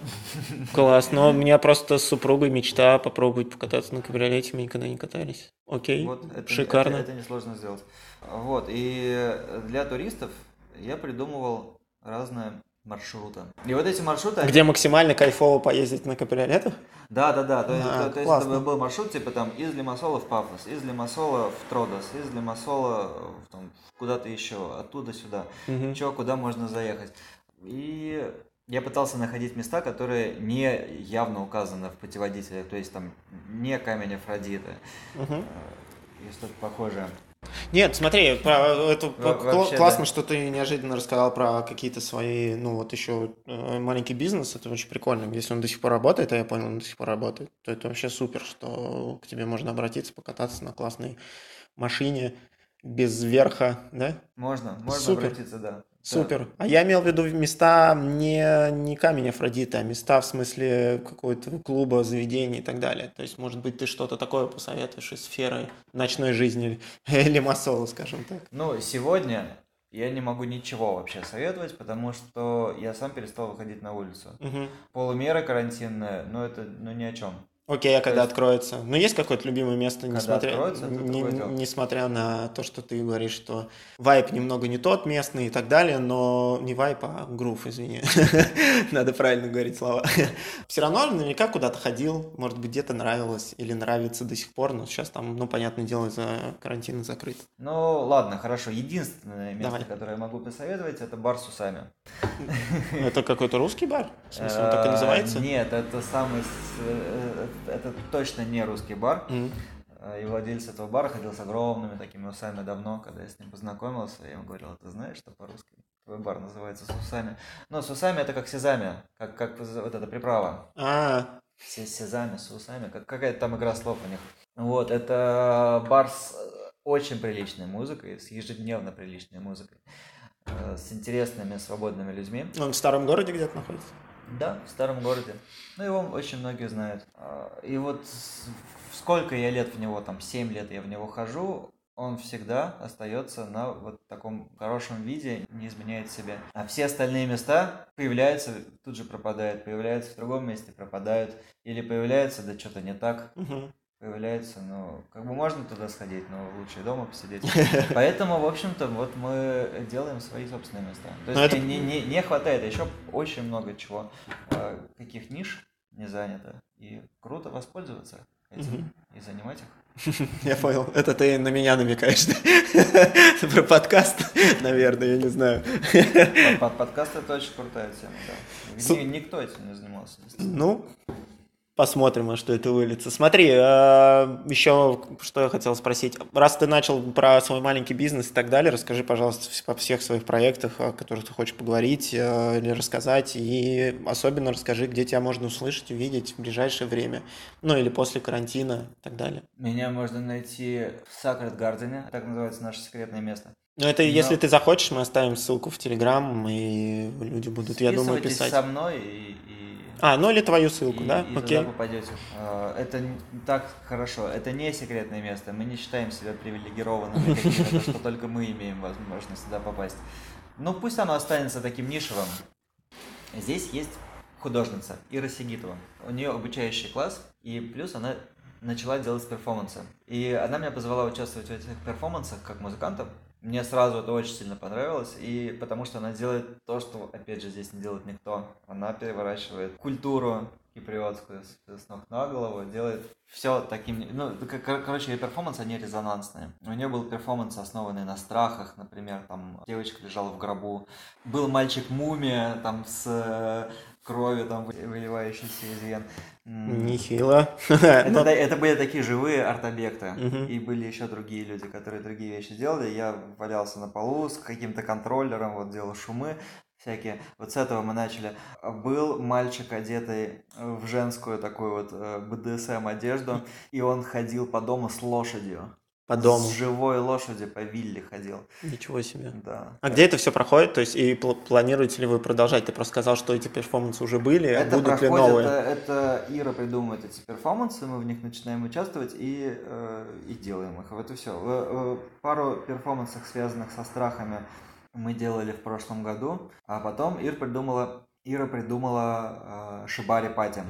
Классно. У меня просто с супругой мечта попробовать покататься на кабриолете, мы никогда не катались. Окей, Вот, это, шикарно. Это, это несложно сделать. Вот, и для туристов я придумывал разные маршруты. И вот эти маршруты... они- Где максимально кайфово поездить на кабриолетах? Да, да, да. То, есть- А, то- то есть это был маршрут, типа там из Лимассола в Пафос, из Лимассола в Тродос, из Лимассола в, там, куда-то еще, оттуда сюда. Мгм. Чё, куда можно заехать. И я пытался находить места, которые не явно указаны в путеводителе, то есть там не камень Афродиты э, и что-то похожее. Нет, смотри, про- это вообще, классно, да. что ты неожиданно рассказал про какие-то свои, ну вот еще э, маленький бизнес, это очень прикольно. Если он до сих пор работает, а я понял, он до сих пор работает, то это вообще супер, что к тебе можно обратиться, покататься на классной машине без верха, да? Можно, можно Супер. обратиться, да. Супер. А я имел в виду места не, не камень Афродиты, а места в смысле какого-то клуба, заведения и так далее. То есть, может быть, ты что-то такое посоветуешь из сферы ночной жизни или массово, скажем так. Ну, сегодня я не могу ничего вообще советовать, потому что я сам перестал выходить на улицу. Мгм. Полумера карантинная, но это ну ни о чем. Окей, а когда есть- откроется? Ну, есть какое-то любимое место, Когда несмотря, не- несмотря на то, что ты говоришь, что вайп немного не тот местный и так далее, но не вайп, а грув, извини. Надо правильно говорить слова. Все равно наверняка куда-то ходил, может быть, где-то нравилось или нравится до сих пор, но сейчас там, ну, понятное дело, из-за карантина закрыт. Ну, ладно, хорошо. Единственное место, Давай. которое я могу посоветовать, это бар с усами. Это какой-то русский бар? В смысле, он так и Э, называется? Нет, это самый... с- Это точно не русский бар. Э, И владелец этого бара ходил с огромными такими усами давно, когда я с ним познакомился, я ему говорил, ты знаешь, что по-русски твой бар называется с усами? Ну, с усами это как сезами, как, как вот эта приправа. А, Се- Сезами с усами, как, какая-то там игра слов у них. Вот, это бар с э, очень приличной музыкой, с ежедневно приличной музыкой, э, с интересными, свободными людьми. он в старом городе где-то находится? Да, в старом городе. Ну, его очень многие знают. А, И вот сколько я лет в него, там, 7 лет я в него хожу, он всегда остается на вот таком хорошем виде, не изменяет себе. А все остальные места появляются, тут же пропадают, появляются в другом месте, пропадают. Или появляются, да что-то не так, Мгм. Появляется, ну, как бы можно туда сходить, но лучше дома посидеть. Поэтому, в общем-то, вот мы делаем свои собственные места. То есть это- не, не, не хватает, еще очень много чего, э, каких ниш не занято. И круто воспользоваться этим и занимать их. Я понял. Это ты на меня намекаешь. Про подкаст, наверное, я не знаю. Под, под- подкаст это очень крутая тема, да. Никто этим не занимался. Ну, посмотрим, во что это выльется. Смотри, еще что я хотел спросить. Раз ты начал про свой маленький бизнес и так далее, расскажи, пожалуйста, по всех своих проектах, о которых ты хочешь поговорить э, или рассказать. И особенно расскажи, где тебя можно услышать, увидеть в ближайшее время. Ну, или после карантина и так далее. Меня можно найти в Sacred Garden, так называется наше секретное место. Но это Но- если ты захочешь, мы оставим ссылку в Телеграм, и люди будут, я думаю, писать. со мной и, и А, ну или твою ссылку, и, да? и Окей. туда попадете. А, Это так хорошо. Это не секретное место. Мы не считаем себя привилегированными что только мы имеем возможность сюда попасть. Ну, пусть оно останется таким нишевым. Здесь есть художница Ира Сигитова. У нее обучающий класс, и плюс она начала делать перформансы. И она меня позвала участвовать в этих перформансах как музыкантом. Мне сразу это очень сильно понравилось, и потому что она делает то, что, опять же, здесь не делает никто. Она переворачивает культуру киприотскую с, ног на голову, делает все таким... Ну, кор- короче, ее перформансы, они резонансные. У нее был перформанс, основанный на страхах, например, там девочка лежала в гробу. Был мальчик-мумия, там, с кровью, там, вы- выливающейся из вен. Нехило. это, да- это были такие живые арт-объекты. Мгм. И были еще другие люди, которые другие вещи делали. Я валялся на полу с каким-то контроллером, вот делал шумы всякие. Вот с этого мы начали. Был мальчик, одетый в женскую такую вот э, БДСМ одежду, и он ходил по дому с лошадью. По дому. С живой лошадью по вилле ходил. Ничего себе. Да. А где это все проходит? То есть и пл- планируете ли вы продолжать? Ты просто сказал, что эти перформансы уже были, Это будут ли проходит, новые? э, это Ира придумывает эти перформансы, мы в них начинаем участвовать и, э, и делаем их. Вот и все. Пару перформансов, связанных со страхами, мы делали в прошлом году, а потом Ира придумала, Ира придумала э, Шибари Party.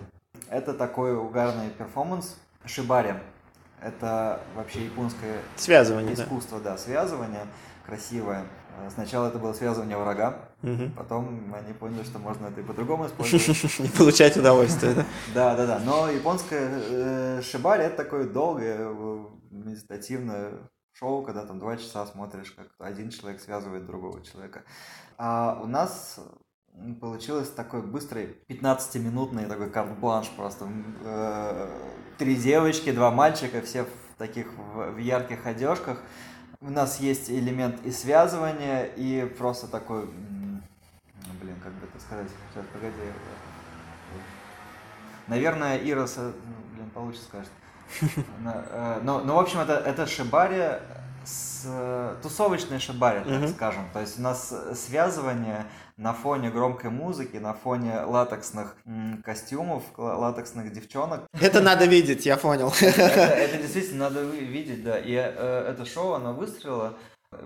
Это такой угарный перформанс. Шибари – это вообще японское Связывание, да. искусство, да, связывание красивое. Э, Сначала это было связывание врага, Мгм. потом они поняли, что можно это и по-другому использовать. Не получать удовольствие, да? Да, да, да. Но японское э, шибари это такое долгое э, медитативное шоу, когда там два часа смотришь, как один человек связывает другого человека. А у нас получилось такой быстрый 15-минутный такой карт-бланш просто. Э, Три девочки, два мальчика, все в таких в, ярких одежках. У нас есть элемент и связывания, и просто такой... Блин, как бы это сказать? Сейчас, погоди. Наверное, Ира, со- ну, блин, получше скажет. На- э, Ну, ну, в общем, это, это шибари, с э, тусовочной шибари, так скажем. То есть у нас связывание на фоне громкой музыки, на фоне латексных м, костюмов, ла- латексных девчонок. Это надо видеть, я понял. Это, это действительно надо видеть, да. И э, это шоу, оно выстрелило.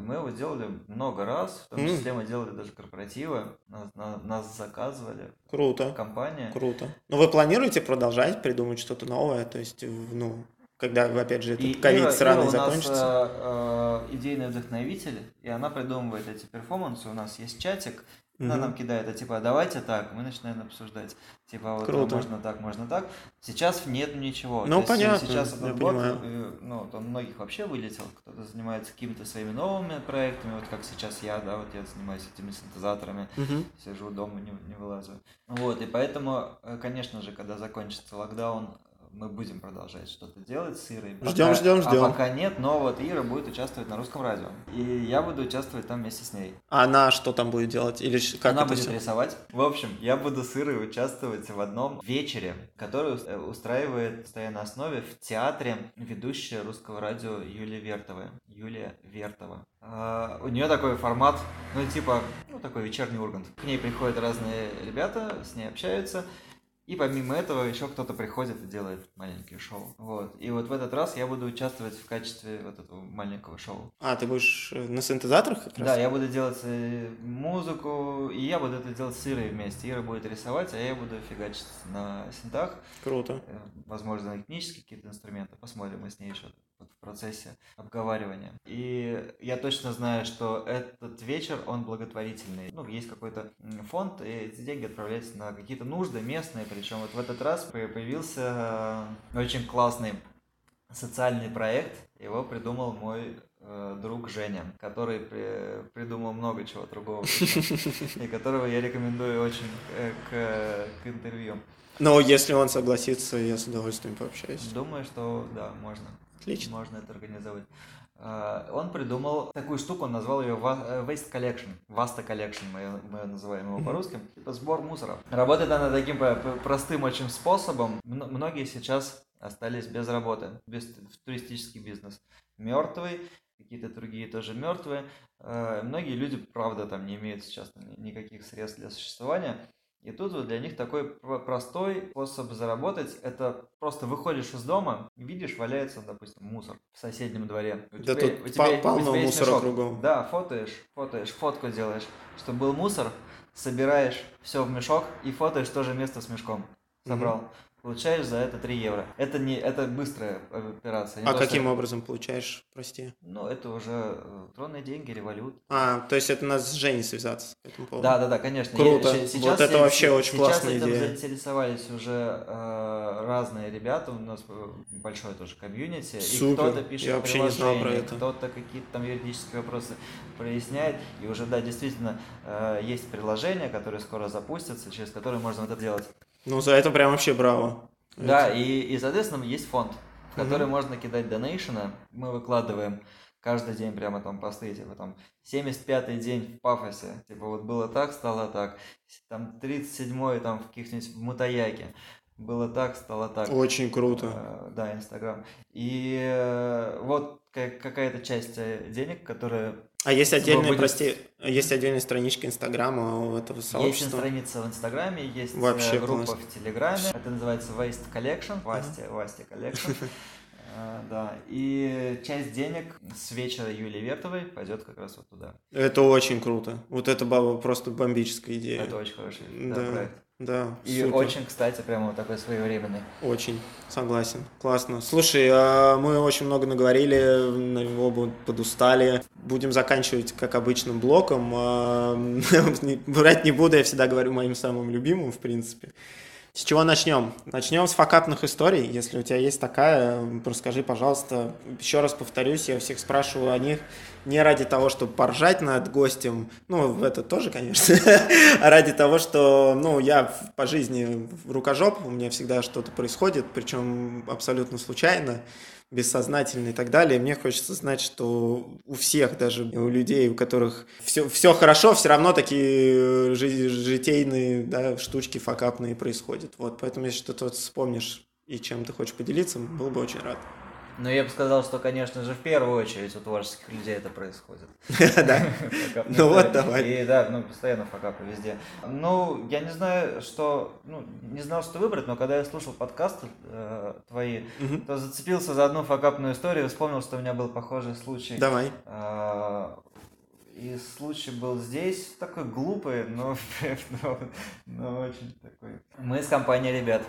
Мы его делали много раз, в том числе мы делали даже корпоративы, нас, на- нас заказывали Круто, компания. круто. Но вы планируете продолжать придумать что-то новое? То есть, ну, когда, опять же, этот ковид сраный у нас, закончится? э, э, идейный вдохновитель, и она придумывает эти перформансы. У нас есть чатик, она Мгм. нам кидает, а типа, давайте так, мы начинаем обсуждать. Типа, вот Круто. можно так, можно так. Сейчас нет ничего. Ну, То есть, э, понятно, Сейчас я этот год, понимаю. э, ну, там многих вообще вылетел, кто-то занимается какими-то своими новыми проектами, вот как сейчас я, да, вот я занимаюсь этими синтезаторами, Мгм. сижу дома, не, не вылазу. Вот, и поэтому, э, конечно же, когда закончится локдаун, мы будем продолжать что-то делать с Ирой. Ждем, Пока- ждем, ждем. А пока нет, но вот Ира будет участвовать на русском радио. И я буду участвовать там вместе с ней. А она что там будет делать? Или как Она будет всё? рисовать. В общем, я буду с Ирой участвовать в одном вечере, который э, устраивает на постоянной основе в театре ведущая русского радио Юлия Вертова. Юлия Вертова. А, у нее такой формат, ну типа, ну такой вечерний ургант. К ней приходят разные ребята, с ней общаются. И помимо этого еще кто-то приходит и делает маленькие шоу. Вот. И вот в этот раз я буду участвовать в качестве вот этого маленького шоу. А, ты будешь э, на синтезаторах как раз? Да, я буду делать э, музыку, и я буду это делать с Ирой вместе. Ира будет рисовать, а я буду фигачить на синтах. Круто. Э, Возможно, на технические какие-то инструменты. Посмотрим, мы с ней еще вот в процессе обговаривания. И я точно знаю, что этот вечер, он благотворительный. Ну, есть какой-то фонд, и эти деньги отправляются на какие-то нужды местные. Причем вот в этот раз по- появился э, очень классный социальный проект. Его придумал мой э, друг Женя, который при- придумал много чего другого, и которого я рекомендую очень э, к, к интервью. Но если он согласится, я с удовольствием пообщаюсь. Думаю, что да, можно. Отлично. Можно это организовать. А, Он придумал такую штуку, он назвал ее Waste Collection. Vasta Collection, мы, мы называем его по-русски. Типа сбор мусора. Работает она таким простым очень способом. Многие сейчас остались без работы, без в туристический бизнес. Мертвый, какие-то другие тоже мертвые. Э, Многие люди, правда, там не имеют сейчас ни- никаких средств для существования. И тут вот для них такой про- простой способ заработать, это просто выходишь из дома, видишь, валяется, допустим, мусор в соседнем дворе. У Да тебя- тут у тебя- пол- у полно тебя есть мусора мешок. кругом. Да, фотоешь, фотоешь, фотку делаешь, чтобы был мусор, собираешь все в мешок и фотоешь тоже место с мешком. Собрал. Получаешь за это 3 евро. Это не, это быстрая операция. не А то, что- каким образом получаешь, прости? Ну, это уже э, электронные деньги, револют. А, то есть это надо с Женей связаться по этому поводу? Да, да, да, конечно. Круто. Я- щ- Вот это се- вообще се- очень сейчас классная идея. заинтересовались уже э, разные ребята, у нас э, большое тоже комьюнити. Супер. И кто-то пишет Я вообще не знал про это. кто-то какие-то там юридические вопросы проясняет. И уже, да, действительно, э, есть приложение, которое скоро запустится, через которое можно это делать. Ну, за это прям вообще браво. Да, Это- и, и, соответственно, есть фонд, в который Мгм. можно кидать донейшены. Мы выкладываем каждый день прямо там посты, типа там 75-й день в пафосе, типа вот было так, стало так. Там 37-й там в каких-нибудь в Мутаяке. Было так, стало так. Очень круто. Э, Да, Инстаграм. И э, вот ка- какая-то часть э, денег, которая А есть отдельная, будет- прости, есть отдельная страничка Инстаграма у этого Есть сообщества? страница в Инстаграме, есть э, Вообще группа класс. в Телеграме. Это называется Waste Collection. Васти, Васти Collection. Э, Да. И часть денег с вечера Юлии Вертовой пойдет как раз вот туда. Это очень круто. Вот это просто бомбическая идея. Это очень хороший да, Да. проект. Да, И супер. очень, кстати, прямо вот такой своевременный. Очень, согласен. Классно. Слушай, а мы очень много наговорили, на- оба подустали. Будем заканчивать, как обычным, блоком. А, не- Врать не буду, я всегда говорю моим самым любимым, в принципе. С чего начнем? Начнем с факапных историй. Если у тебя есть такая, расскажи, пожалуйста. Еще раз повторюсь, я всех спрашиваю о них не ради того, чтобы поржать над гостем, ну, это тоже, конечно, а ради того, что, ну, я по жизни рукожоп, у меня всегда что-то происходит, причем абсолютно случайно, бессознательно и так далее. Мне хочется знать, что у всех, даже у людей, у которых все, все хорошо, все равно такие жи- житейные да, штучки факапные происходят. Вот, поэтому если что-то вспомнишь и чем ты хочешь поделиться, был бы очень рад. Ну, я бы сказал, что, конечно же, в первую очередь у творческих людей это происходит. Да. Ну вот, давай. И да, ну, постоянно факапы везде. Ну, я не знаю, что... Ну, не знал, что выбрать, но когда я слушал подкасты э, твои, то зацепился за одну факапную историю, вспомнил, что у меня был похожий случай. Давай. А, и случай был здесь, такой глупый, но, но, но очень такой. Мы с компанией ребят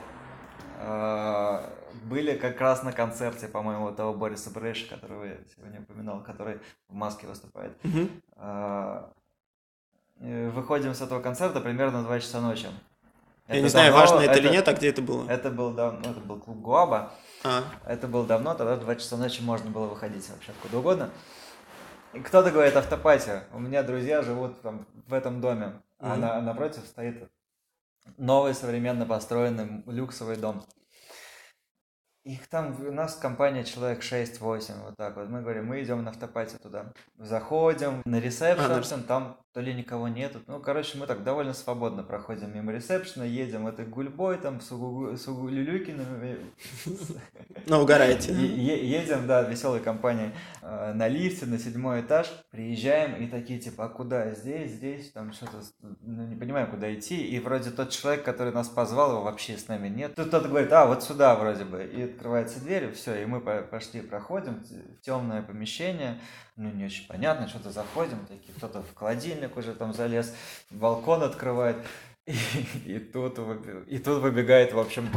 были как раз на концерте, по-моему, того Бориса Брэша, которого я сегодня упоминал, который в Маске выступает. Угу. Выходим с этого концерта примерно в 2 часа ночи. Я это не знаю, давно, важно это, это или нет, а где это было? Это был давно, это был клуб Гуаба. А. Это было давно, тогда в 2 часа ночи можно было выходить вообще откуда угодно. И кто-то говорит автопатия. У меня друзья живут там в этом доме, mm-hmm. а на, напротив стоит новый современно построенный люксовый дом. Их там, у нас компания человек 6-8, вот так вот. Мы говорим, мы идем на автопате туда. Заходим на ресепшн, а, там то ли никого нету. Ну, короче, мы так довольно свободно проходим мимо ресепшена, едем этой гульбой, там, с, угу, с угулюлюкиными. Ну, угораете. Едем, да, веселой компанией э, на лифте на седьмой этаж, приезжаем и такие, типа, а куда? Здесь, здесь, там что-то, ну, не понимаем, куда идти. И вроде тот человек, который нас позвал, его вообще с нами нет. Тут кто-то говорит, а, вот сюда вроде бы. И открывается дверь, все, и мы пошли, проходим в темное помещение, ну, не очень понятно, что-то заходим, такие, кто-то в холодильник уже там залез, балкон открывает, и, и, тут, и тут выбегает, в общем,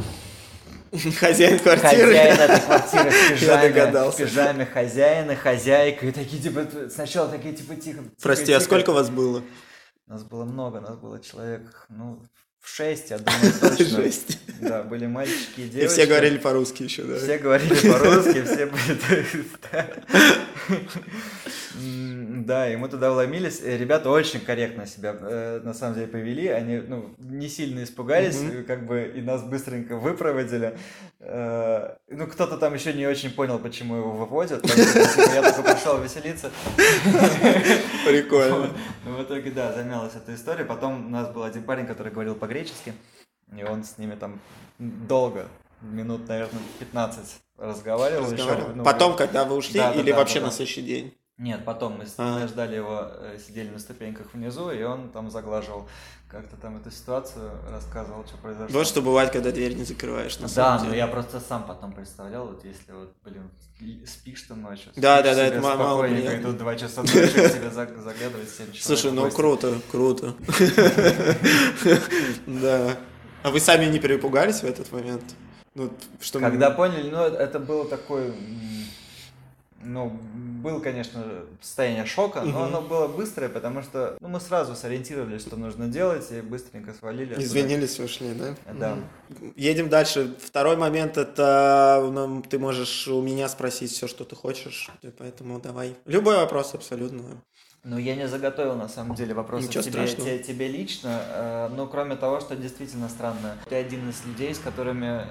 Хозяин квартиры. Хозяин этой квартиры в пижаме, в пижаме хозяина, хозяйка. И такие, типа, сначала такие, типа, тихо. Прости, тихо. а сколько вас было? Нас было много, нас было человек, ну, в шесть, я думаю, точно. Шесть. Да, были мальчики и девочки. И все говорили по-русски еще, да? Все говорили по-русски, все были... Да, и мы туда вломились. Ребята очень корректно себя э, на самом деле повели. Они ну, не сильно испугались, как бы и нас быстренько выпроводили. Э, ну, кто-то там еще не очень понял, почему его выводят. Я только пришел веселиться. Прикольно. В итоге, да, замялась эта история. Потом у нас был один парень, который говорил по-гречески. И он с ними там долго, минут, наверное, 15 разговаривал. разговаривал. Еще, ну, Потом, когда вы ушли, да, или да, вообще да, на следующий день? Нет, потом мы а. ждали его, э, сидели на ступеньках внизу, и он там заглаживал как-то там эту ситуацию, рассказывал, что произошло. Вот что бывает, когда дверь не закрываешь, на Да, но я просто сам потом представлял, вот если вот, блин, спишь ты ночью, да, да, да, это мало приятно. Тут два часа ночи к тебе заглядывает 7 человек. Слушай, ну круто, круто. Да. А вы сами не перепугались в этот момент? Ну, что Когда поняли, ну, это было такой ну, был, конечно, состояние шока, но оно было быстрое, потому что ну, мы сразу сориентировались, что нужно делать, и быстренько свалили. Извинились, ушли, да? Да. Едем дальше. Второй момент это ну, ты можешь у меня спросить все, что ты хочешь, поэтому давай. Любой вопрос абсолютно. Ну, я не заготовил, на самом деле, вопросы тебе, тебе, тебе лично, э, но кроме того, что действительно странно. Ты один из людей, с которыми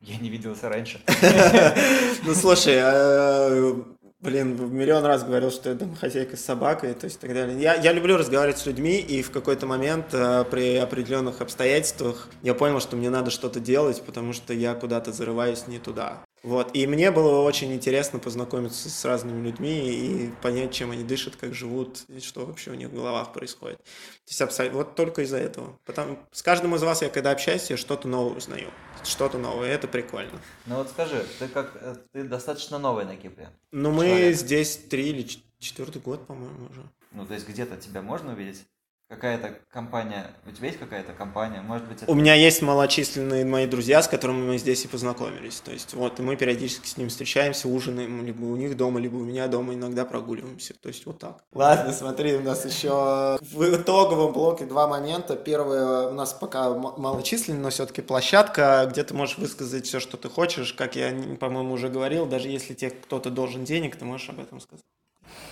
я не виделся раньше. Ну, слушай, а, блин, миллион раз говорил, что я домохозяйка с собакой, то есть так далее. Я, я люблю разговаривать с людьми, и в какой-то момент а, при определенных обстоятельствах я понял, что мне надо что-то делать, потому что я куда-то зарываюсь не туда. Вот. И мне было очень интересно познакомиться с разными людьми и понять, чем они дышат, как живут, и что вообще у них в головах происходит. То есть абсолютно, вот только из-за этого. Потому с каждым из вас я когда общаюсь, я что-то новое узнаю. Что-то новое, это прикольно. Ну вот скажи, ты как э, ты достаточно новый на Кипре. Ну мы здесь три или четвертый год, по-моему, уже. Ну, то есть где-то тебя можно увидеть? Какая-то компания, у тебя есть какая-то компания, может быть это... У меня есть малочисленные мои друзья, с которыми мы здесь и познакомились, то есть вот, и мы периодически с ними встречаемся, ужинаем, либо у них дома, либо у меня дома, иногда прогуливаемся, то есть вот так. Ладно, смотри, у нас еще в итоговом блоке два момента. Первое, у нас пока малочисленная, но все-таки площадка, где ты можешь высказать все, что ты хочешь, как я, по-моему, уже говорил, даже если тебе кто-то должен денег, ты можешь об этом сказать.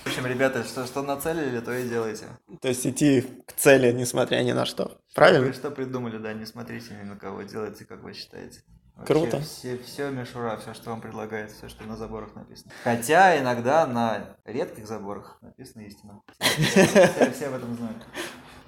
В общем, ребята, что, что нацелили, то и делайте. То есть идти к цели, несмотря ни на что. Правильно? Вы что придумали, да, не смотрите ни на кого, делайте, как вы считаете. Вообще Круто. Все, все мишура, все, что вам предлагается, все, что на заборах написано. Хотя иногда на редких заборах написана истина. Все, все, все об этом знают.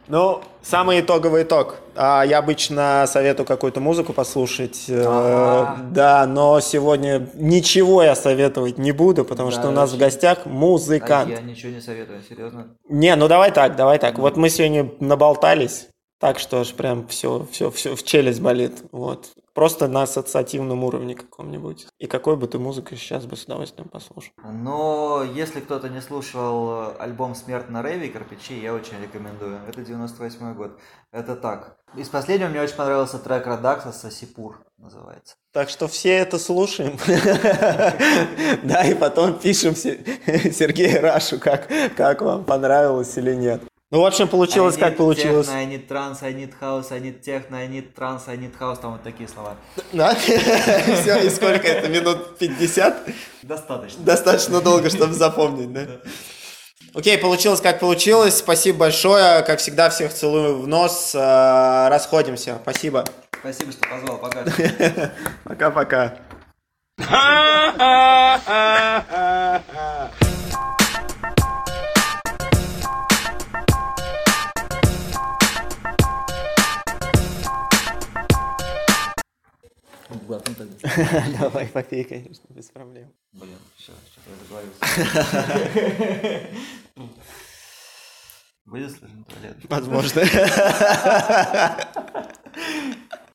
Ну, самый итоговый итог. А, я обычно советую какую-то музыку послушать. э, А. Да, но сегодня ничего я советовать не буду, потому что Да, у нас в гостях А музыкант. я ничего не советую, серьезно. Не, ну давай так, давай так. Вот мы сегодня наболтались, так что аж прям все, все, все в челюсть болит. Вот. Просто на ассоциативном уровне каком-нибудь. И какой бы ты музыку сейчас бы с удовольствием послушал? Но если кто-то не слушал альбом «Смерть на рейве» Кирпичи, я очень рекомендую. Это 98 год. Это так. Из последнего мне очень понравился трек Радакса «Сосипур» называется. Так что все это слушаем. Да, и потом пишем Се- Сергею Рашу, как вам понравилось или нет. Ну, в общем, получилось, I как need получилось. Techno, I need транс, I need house, I need техно, I need транс, I need house. Там вот такие слова. Да? Все, и сколько это? Минут 50? Достаточно. Достаточно долго, чтобы запомнить, да? Окей, получилось как получилось. Спасибо большое. Как всегда, всех целую в нос. Э, Расходимся. Спасибо. Спасибо, что позвал. Пока. Пока-пока. Давай, попей, конечно, без проблем. Блин, все, что-то я заговорился. Будет слышно туалет? Возможно.